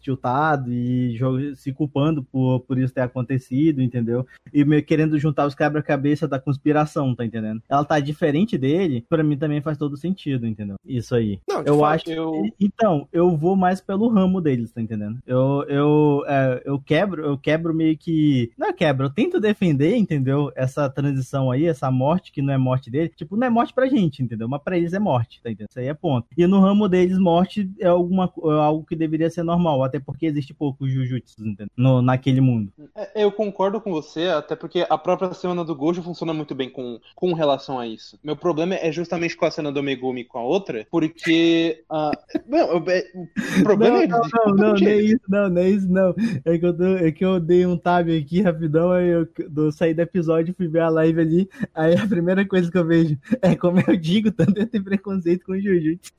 tiltado e se culpando por, por isso ter acontecido, entendeu? E meio querendo juntar os quebra-cabeça da conspiração, tá entendendo? Ela tá diferente dele, pra mim também faz todo sentido, entendeu? Isso aí. Não, Eu fato, acho. eu- Então, eu vou mais pelo ramo deles, tá entendendo? Eu, eu, é, eu quebro, eu quebro meio que. Não é quebro, eu tento defender, entendeu? Essa transição aí, essa morte que não é morte dele. Tipo, não é morte pra gente, entendeu? Mas pra eles é morte, tá entendendo? Isso aí é ponto. E no ramo deles, morte é, alguma, é algo que deveria ser normal, até porque existe poucos Jujutsu? No, naquele mundo. É, Eu concordo com você, até porque a própria cena do Gojo funciona muito bem com, com relação a isso. Meu problema é justamente com a cena do Megumi com a outra, porque. ah, não, é- o problema Não, é. não, não, não, gente. nem isso, não, nem isso, não. É que eu, tô- é que eu dei um tab aqui rapidão, aí eu, eu saí do episódio, fui ver a live ali, aí a primeira coisa que eu vejo é como eu digo, tanto eu tenho preconceito com Jujutsu.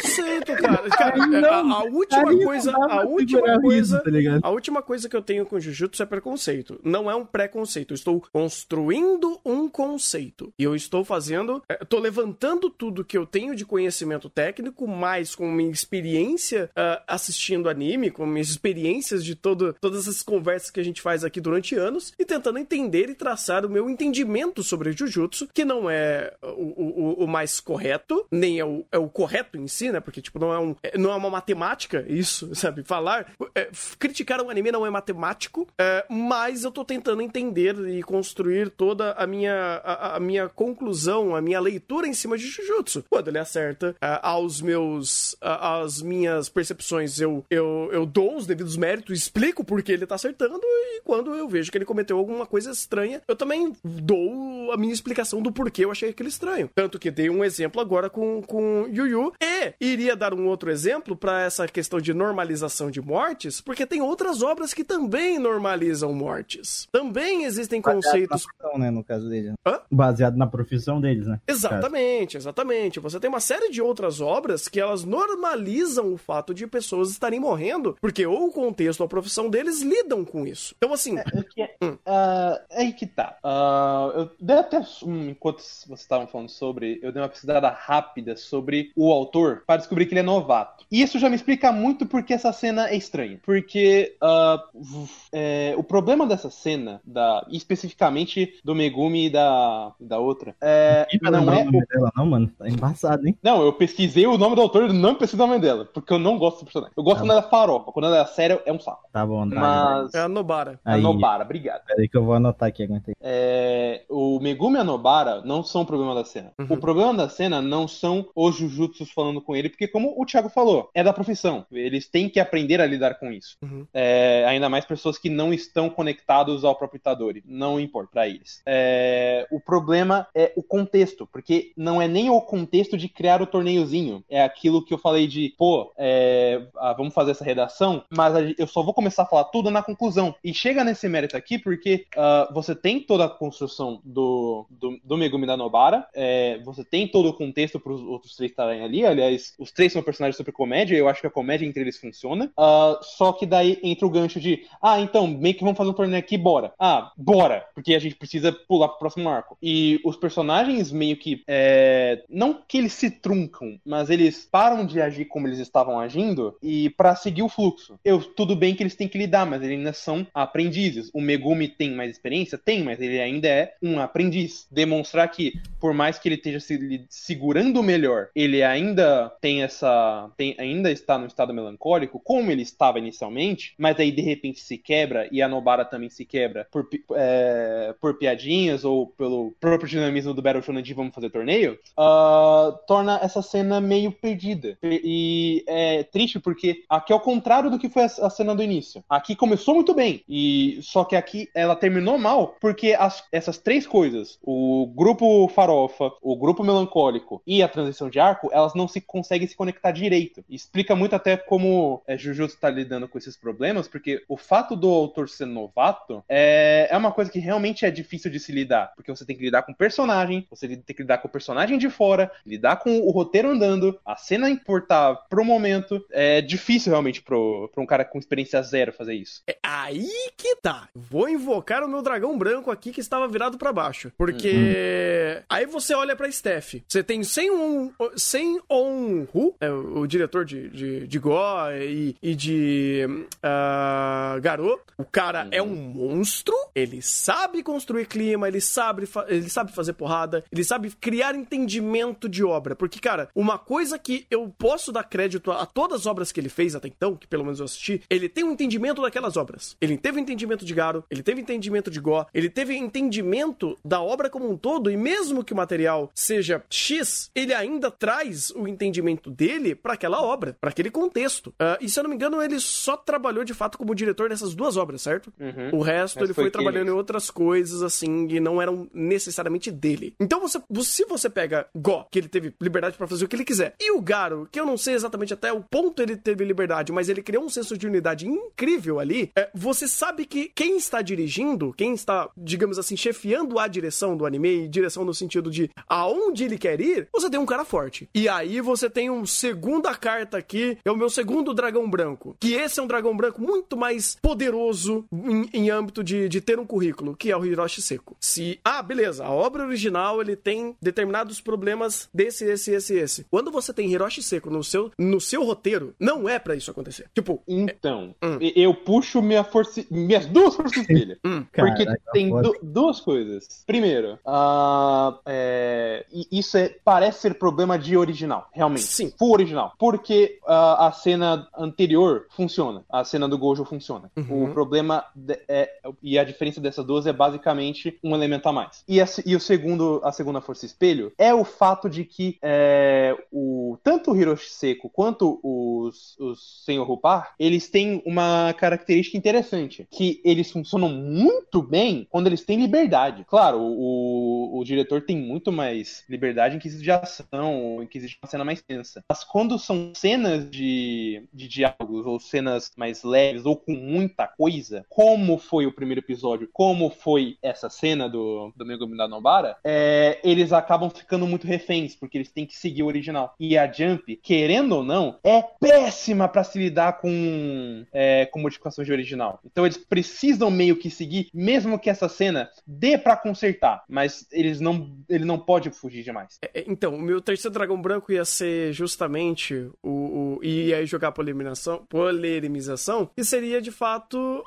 Preconceito, cara. Cara, não, a, a última não coisa, a última coisa, tá a última coisa que eu tenho com Jujutsu é preconceito. Não é um preconceito. Eu estou construindo um conceito. E eu estou fazendo, é, estou levantando tudo que eu tenho de conhecimento técnico, mais com minha experiência ah, assistindo anime, com minhas experiências de todo, todas essas conversas que a gente faz aqui durante anos, e tentando entender e traçar o meu entendimento sobre Jujutsu, que não é o, o, o mais correto, nem é o, é o correto em si, né? Porque, tipo, não é, um, é, não é uma matemática isso, sabe? Falar. É, criticar um anime não é matemático, é, mas eu tô tentando entender e construir toda a minha, a, a, minha conclusão, a minha leitura em cima de Jujutsu. Quando ele acerta é, aos meus. As minhas percepções, eu, eu, eu dou os devidos méritos, explico por que ele tá acertando, e quando eu vejo que ele cometeu alguma coisa estranha, eu também dou a minha explicação do porquê eu achei aquele estranho. Tanto que dei um exemplo agora com, com Yu Yu, e iria dar um outro exemplo para essa questão de normalização de mortes, porque tem outras obras que também normalizam mortes. Também existem Baseado conceitos. Na profissão, né, no caso deles. Hã? Baseado na profissão deles, né? Exatamente, exatamente. Você tem uma série de outras obras que elas normalizam o fato de pessoas estarem morrendo, porque ou o contexto ou a profissão deles lidam com isso. Então, assim. É, é, que, hum. uh, é aí que tá. Uh, eu dei até. Um, enquanto vocês estavam falando sobre, eu dei uma pesquisada rápida sobre o autor para descobrir que ele é novato. E isso já me explica muito porque essa cena é estranha. Porque uh, é, o problema dessa cena, da, especificamente do Megumi e da, da outra, é, não é. O nome dela, não, mano. Tá embaçado, hein? Não, eu pesquisei o nome do autor e não pesquisei o nome dela. Porque eu não gosto do personagem. Eu gosto tá quando ela é farofa. Quando ela é séria, é um saco. Tá bom, tá. Mas. É a Nobara. Aí, a Nobara, obrigado. Peraí que eu vou anotar aqui, aguentei. É, o Megumi e a Nobara não são o problema da cena. Uhum. O problema da cena não são os Jujutsus falando com ele, porque, como o Thiago falou, é da profissão. Eles têm que aprender a lidar com isso. Uhum. É, ainda mais pessoas que não estão conectados ao próprio Itadori. Não importa para eles. É, o problema é o contexto, porque não é nem o contexto de criar o torneiozinho. É aquilo que eu falei de, pô, é, ah, vamos fazer essa redação, mas eu só vou começar a falar tudo na conclusão. E chega nesse mérito aqui porque uh, você tem toda a construção do, do, do Megumi da Nobara, é, você tem todo o contexto para os outros três estarem ali. Aliás, os três são personagens super comédia, eu acho que a comédia entre eles funciona. Uh, só que daí entra o gancho de, ah, então, meio que vamos fazer um torneio aqui, bora. Ah, bora! Porque a gente precisa pular pro próximo arco. E os personagens meio que. É, não que eles se truncam, mas eles param de agir como eles estavam agindo e para seguir o fluxo. Eu, tudo bem que eles têm que lidar, mas eles ainda são aprendizes. O Megumi tem mais experiência? Tem, mas ele ainda é um aprendiz. Demonstrar que, por mais que ele esteja se segurando melhor, ele ainda tem essa. Tem, ainda está no estado melancólico, como ele estava inicialmente, mas aí de repente se quebra e a Nobara também se quebra por, é, por piadinhas ou pelo próprio dinamismo do Battle Shonen de vamos fazer torneio, uh, torna essa cena meio perdida. E, e é triste porque aqui é o contrário do que foi a, a, cena do início. Aqui começou muito bem, e só que aqui ela terminou mal porque as, essas três coisas, o grupo farofa, o grupo melancólico e a transição de arco, elas não se conseguem se conectar direito. E explica muito até como é, Jujutsu está lidando com esses problemas, porque o fato do autor ser novato é, é uma coisa que realmente é difícil de se lidar, porque você tem que lidar com o personagem, você tem que lidar com o personagem de fora, lidar com o roteiro andando, a cena importar pro momento. É difícil realmente pro, pro um cara com experiência zero fazer isso. É aí que tá. Vou invocar o meu dragão branco aqui que estava virado para baixo. Porque uhum. aí você olha pra Steph. Você tem sem um. Sem on Hu, é, o, diretor de, de, de Go e, e de uh, Garou. O cara uhum. é um monstro. Ele sabe construir clima, ele sabe, ele sabe fazer porrada, ele sabe criar entendimento de obra. Porque, cara, uma coisa que eu posso dar crédito a, a todas as obras que ele fez até então, que pelo menos eu assisti, ele tem um entendimento daquelas obras. Ele teve entendimento de Garo, ele teve entendimento de Go, ele teve entendimento da obra como um todo, e mesmo que o material seja X, ele ainda traz o entendimento dele para aquela obra, para aquele contexto. Uh, e se eu não me engano, ele só trabalhou de fato como diretor nessas duas obras, certo? Uhum. O resto Mas ele foi, foi trabalhando em outras coisas, assim, e não eram necessariamente dele. Então, você, se você pega Go, que ele teve liberdade para fazer o que ele quiser, e o Garo, que eu não sei exatamente até o ponto ele teve liberdade, mas ele criou um senso de unidade incrível ali, é, você sabe que quem está dirigindo, quem está, digamos assim, chefiando a direção do anime, e direção no sentido de aonde ele quer ir, você tem um cara forte. E aí você tem um segunda carta aqui, é o meu segundo dragão branco, que esse é um dragão branco muito mais poderoso em, em âmbito de, de ter um currículo, que é o Hiroshi Seko. Se, ah, beleza, a obra original ele tem determinados problemas desse, esse, esse, esse. Quando você tem Hiroshi Seko no seu, no seu roteiro, não é para isso acontecer. Tipo, então, é... hum. eu puxo minha força, minhas duas forças dele. hum. porque Caraca, tem du duas coisas. Primeiro, ah, é, isso é- parece ser problema de original, realmente. Sim. Full original. Porque ah, a cena anterior funciona. A cena do Gojo funciona. Uhum. O problema é. E a diferença dessas duas é basicamente um elemento a mais. E, a, se- e o segundo, a segunda força espelho é o fato de que é, o, tanto o Hiroshi Seko quanto os, os Senhor Rupar, eles têm uma característica interessante. Que eles funcionam muito bem quando eles têm liberdade. Claro, o, o, o diretor tem muito mais liberdade em quesito de ação, em quesito de uma cena mais tensa. Mas quando são cenas de, de diálogos, ou cenas mais leves, ou com muita coisa, como foi o primeiro episódio, como foi essa cena do, do Megumi da Nobara, é, eles acabam ficando muito reféns, porque eles têm que seguir o original. E a Jump, querendo ou não, é péssima pra se lidar com, é, com modificações de original. Então eles precisam meio que seguir, mesmo que essa cena dê pra consertar, mas eles não, ele não pode fugir demais. É, Então, o meu terceiro dragão branco ia ser justamente o. o e aí jogar polemização, polerimização, e seria de fato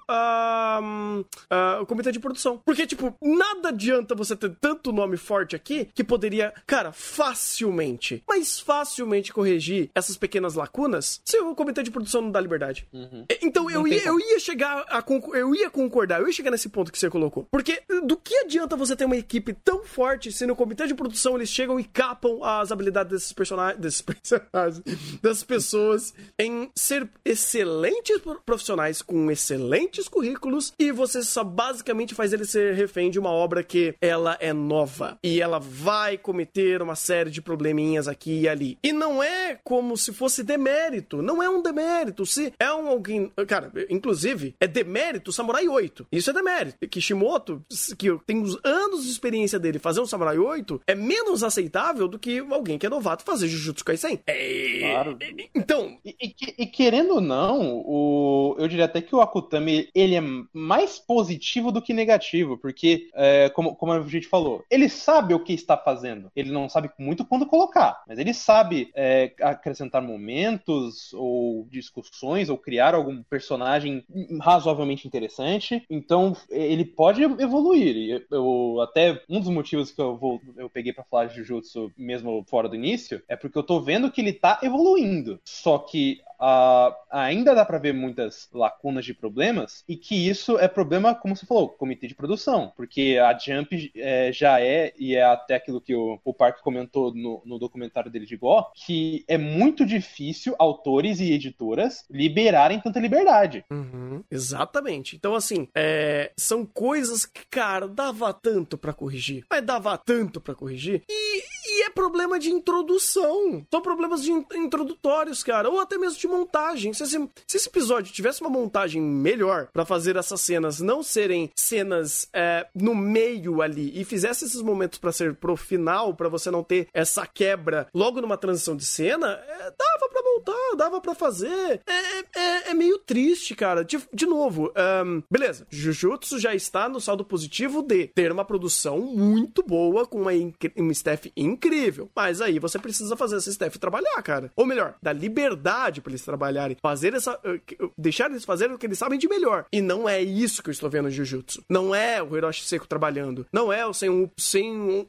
o comitê de produção. Porque, tipo, nada adianta você ter tanto nome forte aqui que poderia, cara, facilmente, mas facilmente corrigir essas pequenas lacunas se o comitê de produção não dá liberdade. É, Então eu ia, eu ia chegar a eu ia concordar, eu ia chegar nesse ponto que você colocou. Porque do que adianta você ter uma equipe tão forte se no comitê de produção eles chegam e capam as habilidades desses personagens, desses personagens, das pessoas em ser excelentes pro- profissionais com excelentes currículos e você só basicamente faz ele ser refém de uma obra que ela é nova e ela vai cometer uma série de probleminhas aqui e ali. E não é como se fosse demérito, não é um demérito. Se é um alguém, cara, inclusive é demérito Samurai 8. Isso é demérito. Kishimoto, que tem uns anos de experiência dele fazer um Samurai 8, é menos aceitável do que alguém que é novato fazer Jujutsu Kaisen. É... Claro. Então, E, e e querendo ou não, o, eu diria até que o Akutami ele é mais positivo do que negativo, porque, é, como, como a gente falou, ele sabe o que está fazendo. Ele não sabe muito quando colocar, mas ele sabe é, acrescentar momentos ou discussões ou criar algum personagem razoavelmente interessante. Então, ele pode evoluir. Eu, eu- até um dos motivos que eu, vou, eu peguei pra falar de Jujutsu mesmo fora do início é porque eu tô vendo que ele tá evoluindo. Só que ah, ainda dá pra ver muitas lacunas de problemas e que isso é problema, como você falou, comitê de produção, porque a Jump é, já é e é até aquilo que o, o Park comentou no, no documentário dele de Go, que é muito difícil autores e editoras liberarem tanta liberdade. Uhum, exatamente. Então, assim, é, são coisas que, cara, dava tanto pra corrigir. Mas dava tanto pra corrigir. E, e é problema de introdução. São problemas de in- introdutórios, cara. Ou até mesmo de montagem. Se esse, se esse episódio tivesse uma montagem melhor pra fazer essas cenas não serem cenas é, no meio ali e fizesse esses momentos pra ser pro final, pra você não ter essa quebra logo numa transição de cena, é, dava pra montar, dava pra fazer. É, é, é meio triste, cara. De, de novo, ahn, beleza. Jujutsu já está no saldo positivo de ter uma produção muito boa, com uma, incri- um staff incrível. Mas aí você precisa fazer esse staff trabalhar, cara. Ou melhor, dar liberdade pra trabalharem. Fazer essa. eh, que- deixar eles fazerem o que eles sabem de melhor. E não é isso que eu estou vendo no Jujutsu. Não é o Hiroshi Seiko trabalhando. Não é o Sem um,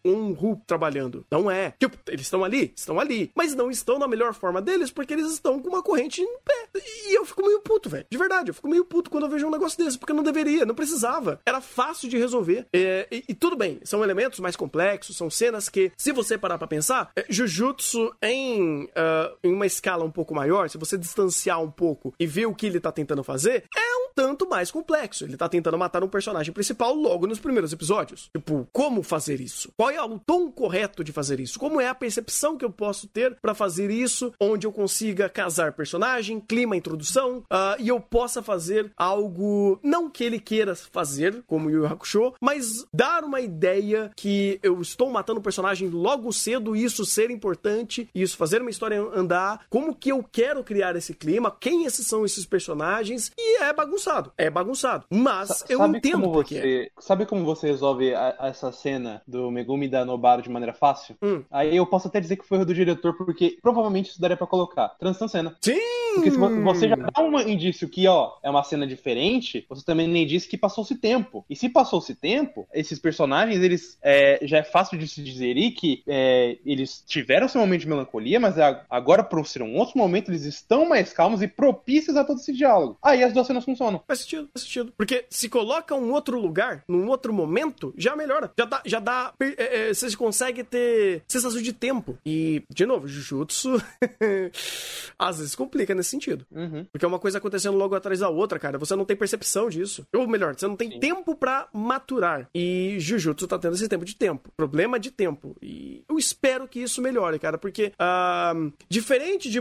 um, um trabalhando. Não é. Tipo, eles estão ali, estão ali. Mas não estão na melhor forma deles porque eles estão com uma corrente em pé. E eu fico meio puto, velho. De verdade, eu fico meio puto quando eu vejo um negócio desse, porque não deveria, não precisava. Era fácil de resolver. É, e, e tudo bem, são elementos mais complexos, são cenas que, se você parar pra pensar, é, Jujutsu em, ah, em uma escala um pouco maior, se você distanciar um pouco e ver o que ele tá tentando fazer, é um tanto mais complexo. Ele tá tentando matar um personagem principal logo nos primeiros episódios. Tipo, como fazer isso? Qual é o tom correto de fazer isso? Como é a percepção que eu posso ter pra fazer isso, onde eu consiga casar personagem, clima, introdução, ah, e eu possa fazer algo não que ele queira fazer, como Yu Hakusho, mas dar uma ideia que eu estou matando um personagem logo cedo, isso ser importante, isso fazer uma história andar, como que eu quero criar esse clima, quem esses são esses personagens, e é bagunçado, é bagunçado. Mas Sa- eu entendo como por quê. você, Sabe como você resolve a- essa cena do Megumi da Nobara de maneira fácil? Hum. Aí eu posso até dizer que foi erro do diretor, porque provavelmente isso daria pra colocar. Transição cena. Sim, Porque se vo- você já dá um indício que, ó, é uma cena diferente, você também nem disse que passou-se tempo. E se passou-se tempo, esses personagens, eles é, já é fácil de se dizer que é, eles tiveram seu momento de melancolia, mas agora, por ser um outro momento, eles estão mais calmos e propícios a todo esse diálogo. Aí as duas cenas funcionam. Faz sentido, faz sentido. Porque se coloca um outro lugar, num outro momento, já melhora. Já dá, já dá. é, é, você consegue ter sensação de tempo. E, de novo, Jujutsu. às vezes complica nesse sentido. Uhum. Porque é uma coisa acontecendo logo atrás da outra, cara. Você não tem percepção disso. Ou melhor, você não tem Sim. tempo pra maturar. E Jujutsu tá tendo esse tempo de tempo. Problema de tempo. E eu espero que isso melhore, cara. Porque, ah, diferente de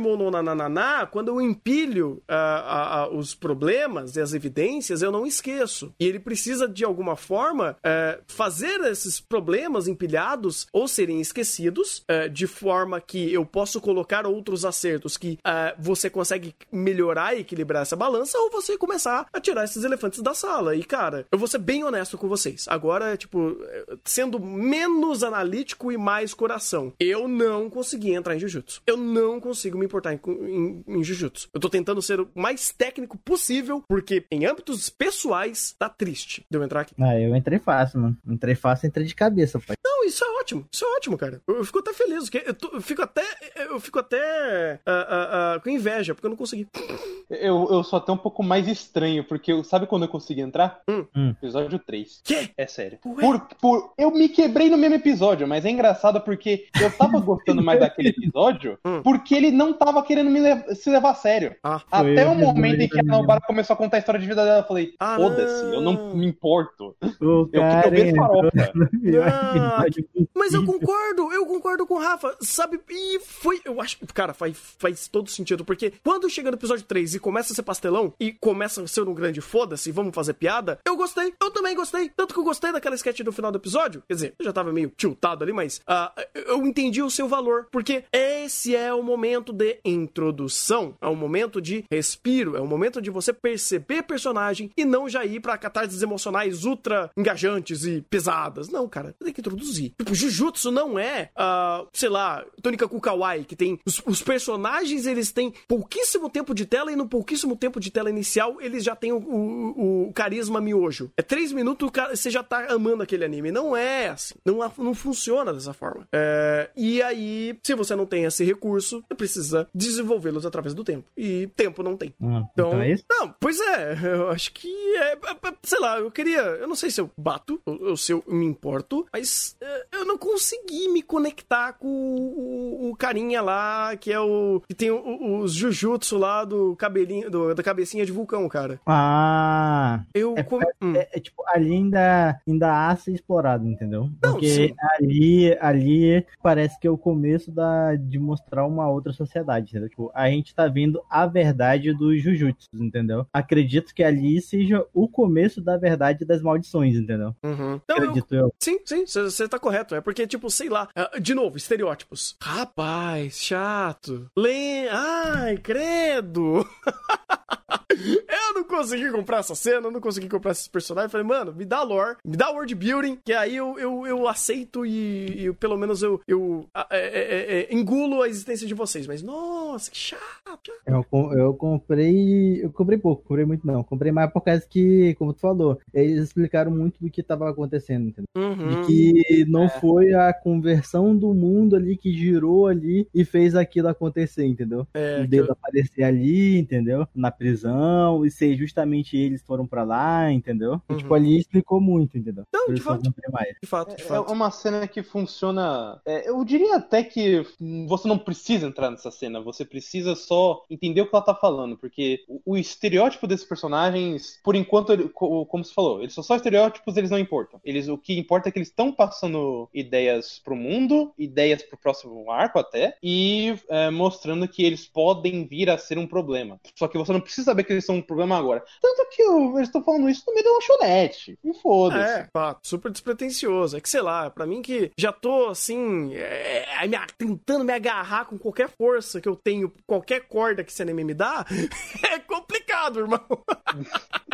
Quando eu empilho ah, ah, ah, os problemas e as evidências, eu não esqueço. E ele precisa, de alguma forma, eh, fazer esses problemas empilhados ou serem esquecidos, eh, de forma que eu posso colocar outros acertos que ah, você consegue melhorar e equilibrar essa balança, ou você começar a tirar esses elefantes da sala. E, cara, eu vou ser bem honesto com vocês. Agora, tipo, eh, sendo menos analítico e mais coração, eu não consegui entrar em Jujutsu. Eu não consigo me importar em, em, em Jujutsu. Eu tô tentando ser o mais técnico possível, porque em âmbitos pessoais, tá triste de eu entrar aqui. Ah, eu entrei fácil, mano. Entrei fácil, entrei de cabeça, pai. Não, isso é ótimo. Isso é ótimo, cara. Eu, eu fico até feliz. porque Eu, tô- eu fico até. Eu fico até. ah, ah, ah, com inveja, porque eu não consegui. Eu, eu sou até um pouco mais estranho, porque eu- sabe quando eu consegui entrar? Hum. Hum. Episódio 3. Quê? É sério. Por, por, eu me quebrei no mesmo episódio, mas é engraçado porque eu tava gostando mais daquele episódio Hum. porque ele não tava querendo me lev- se levar a sério. Ah. Até o momento em que a. Nobara começou a contar a história de vida dela, eu falei, Ah, foda-se, eu não me importo. O Eu quero ver entrou farofa. Mas eu concordo, eu concordo com o Rafa, sabe? E foi, eu acho, cara, faz, faz todo sentido, porque quando chega no episódio 3 e começa a ser pastelão, e começa a ser um grande foda-se, vamos fazer piada, eu gostei, eu também gostei, tanto que eu gostei daquela sketch do final do episódio, quer dizer, eu já tava meio tiltado ali, mas ah, eu entendi o seu valor, porque esse é o momento de introdução, é um momento de respiro, é um momento de você perceber personagem e não já ir pra catarses emocionais ultra engajantes e pesadas. Não, cara, tem que introduzir. Tipo, Jujutsu não é, ah, sei lá, Tônica Kukawai, que tem. Os, os personagens, eles têm pouquíssimo tempo de tela e no pouquíssimo tempo de tela inicial, eles já têm o, o- o carisma miojo. É três minutos, cara- você já tá amando aquele anime. Não é assim. Não, não funciona dessa forma. É, e aí, se você não tem esse recurso, você precisa desenvolvê-los através do tempo. E tempo não tem. Hum, Então, então é isso? não, pois é, eu acho que é, é, é, sei lá, eu queria, eu não sei se eu bato ou, se eu me importo, mas é, eu não consegui me conectar com o, o- o carinha lá, que é o, que tem os jujutsu lá do cabelinho, do- da cabecinha de vulcão, cara. Ah, Eu, É, com- hum. é, é, tipo, ali ainda, ainda há ser explorado, entendeu? Não, Porque sim. ali, ali parece que é o começo da, de mostrar uma outra sociedade, entendeu? Tipo, a gente tá vendo a verdade dos Jujutsu, entendeu? Acredito que ali seja o começo da verdade das maldições, entendeu? Uhum. Então, eu, Acredito eu. Sim, sim, você tá correto. É porque, tipo, sei lá. ah, De novo, estereótipos. Rapaz, chato. Lê. Ai, credo. Eu não consegui comprar essa cena, eu não consegui comprar esses personagens. Falei, mano, me dá lore, me dá world building, que aí eu, eu, eu aceito e, e pelo menos eu, eu ah, é, é, é, engulo a existência de vocês. Mas, nossa, que chato. Eu, eu comprei. Eu comprei pouco, comprei muito não. Comprei mais por causa que, como tu falou, eles explicaram muito do que tava acontecendo, entendeu? Uhum. De que não foi a conversão do mundo ali que girou ali e fez aquilo acontecer, entendeu? É, o dedo eu- aparecer ali, entendeu? Na prisão, e ser justamente eles foram pra lá, entendeu? E, Uhum. tipo, ali explicou muito, entendeu? Não, Por de fato. comprei mais. de fato, de É fato. uma cena que funciona. é, eu diria até que você não precisa entrar nessa cena, você precisa só entender o que ela tá falando, porque o, o estereótipo desses personagens, por enquanto, ele- co- como você falou, eles são só estereótipos, eles não importam. Eles, o que importa é que eles estão passando ideias pro mundo, ideias pro próximo arco até, e é, mostrando que eles podem vir a ser um problema. Só que você não precisa saber que eles são um problema agora. Tanto que eles estão falando isso no meio da lanchonete. E foda-se. É, fato, super despretensioso. É que, sei lá, pra mim que já tô, assim, é, me- tentando me agarrar com qualquer força que eu tenho, qualquer corda que esse anime me dá, é complicado, irmão.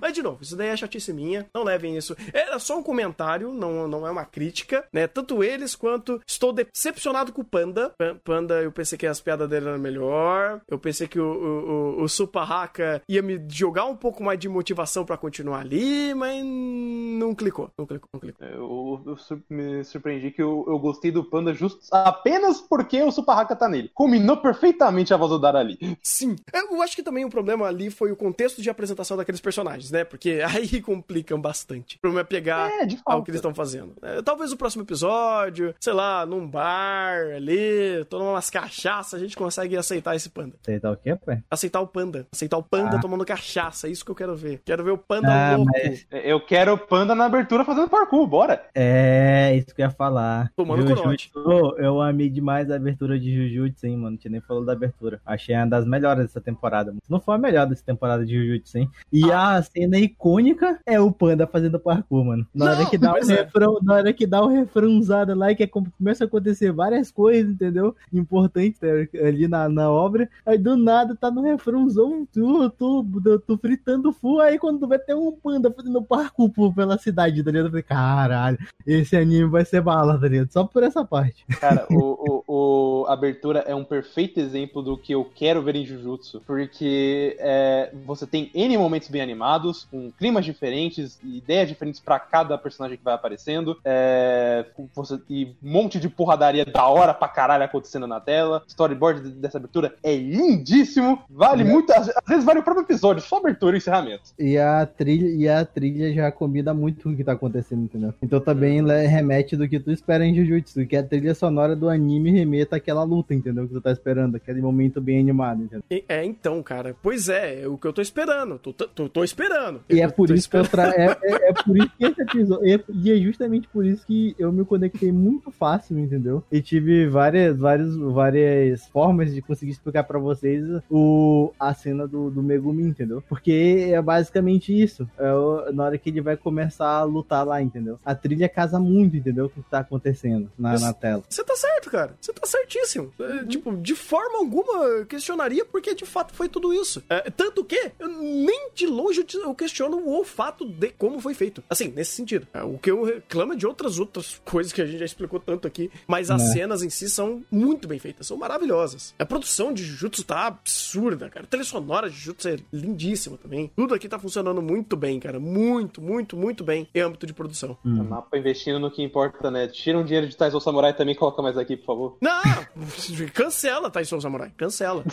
Mas, de novo, isso daí é chatice minha. Não levem isso. Era só um comentário, não, não é uma crítica, né? Tanto eles quanto estou decepcionado com o Panda. Panda, eu pensei que as piadas dele eram melhor. Eu pensei que o, o, o, o Supahaka ia me jogar um pouco mais de motivação para continuar ali, mas não clicou. Não clicou, não clicou. Eu, eu me surpreendi que eu, eu gostei do Panda justo apenas porque o Supahaka tá nele. Combinou perfeitamente a voz do Darali. Sim. Eu acho que também o problema ali foi o contexto de apresentação daqueles personagens, né? Porque aí complicam bastante. Pra me apegar é, ao que eles estão fazendo. É, talvez o próximo episódio, sei lá, num bar ali, tomando umas cachaças, a gente consegue aceitar esse panda. Aceitar o quê, pai? Aceitar o panda. Aceitar o panda ah. tomando cachaça. É isso que eu quero ver. Quero ver o panda ah, louco. Mas... Eu quero o panda na abertura fazendo parkour, bora. É, isso que eu ia falar. Tomando corote. Eu amei demais a abertura de Jujutsu, hein, mano. Tinha nem falado da abertura. Achei uma das melhores dessa temporada. Não foi a melhor dessa temporada de Jujutsu, hein? E ah. a cena icônica é o panda fazendo parkour, mano. Na hora que dá o é. refrão, na hora que dá o refrãozado lá, que é como começa a acontecer várias coisas, entendeu? Importantes né, ali na, na obra. Aí do nada tá no refrãozão, tu, tu, tu, tu fritando full, aí quando tu vai ter um panda fazendo parkour pela cidade, tá ligado? Eu falei, caralho, esse anime vai ser bala, tá ligado? Só por essa parte. Cara, o, o, o Abertura é um perfeito exemplo do que eu quero ver em Jujutsu, porque é, você tem N momentos bem animados, com climas diferentes, ideias diferentes para cada personagem que vai aparecendo, é, você, e um monte de porradaria da hora pra caralho acontecendo na tela. Storyboard dessa abertura é lindíssimo, vale é. muito, às, às, vezes vale o próprio episódio, só abertura e encerramento. E a trilha, e a trilha já combina muito o que tá acontecendo, entendeu? Então também remete do que tu espera em Jujutsu, que a trilha sonora do anime remeta àquela luta, entendeu? Que tu tá esperando, aquele momento bem animado, entendeu? É, então, cara, pois é, é o que eu tô esperando, tô, tô, tô esperando. E é por isso que eu tra... é, é, é, por isso que esse episódio, é, e é justamente por isso que eu me conectei muito fácil, entendeu? E tive várias, várias, várias formas de conseguir explicar para vocês o, a cena do, do Megumi, entendeu? Porque é basicamente isso, é, na hora que ele vai começar a lutar lá, entendeu? A trilha casa muito, entendeu? O que tá acontecendo na, na tela. Você tá certo, cara, você tá certíssimo. É, uhum. Tipo, de forma alguma questionaria porque de fato foi tudo isso. É, tanto que, eu, nem de longe eu questiono o fato de como foi feito. Assim, nesse sentido. É, o que eu reclamo é de outras outras coisas que a gente já explicou tanto aqui, mas as é. cenas em si são muito bem feitas, são maravilhosas. A produção de Jujutsu tá absurda, cara. A trilha sonora de Jujutsu é lindíssima também. Tudo aqui tá funcionando muito bem, cara. Muito, muito, muito bem em âmbito de produção. Hum. O mapa investindo no que importa, né? Tira um dinheiro de Taizou Samurai também e coloca mais aqui, por favor. Não! cancela Taizou Samurai. Cancela.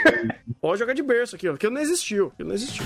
Pode jogar de berço aqui, ó. Aquilo não existiu. Aquilo não existiu.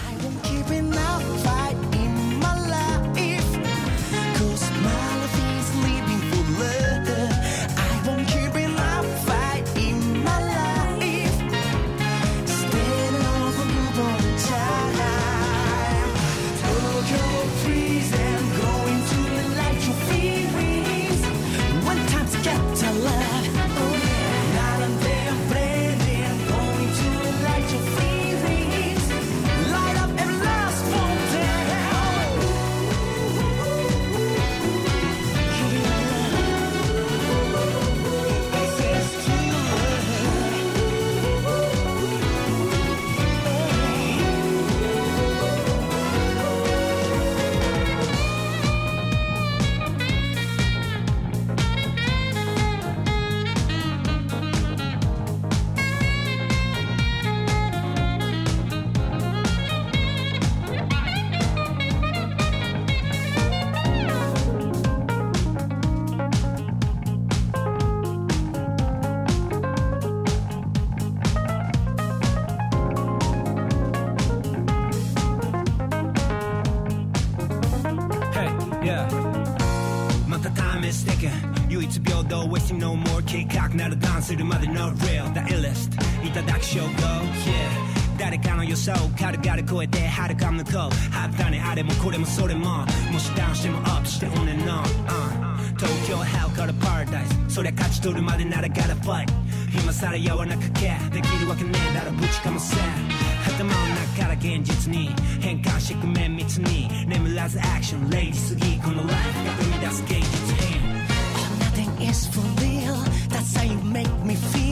証拠 yeah 誰かの予想軽々超えてはるか向こう肌にあれもこれもそれももしダウンしてもアップしてオン and on、uh、東京ハウからパラダイスそりゃ勝ち取るまでなら gotta fight 今さらやわなかけできるわけねえだろぶちかもせ頭の中から現実に変換してく綿密に眠らずアクションレイジすぎこのライフが生み出す芸術品 Nothing is for real That's how you make me feel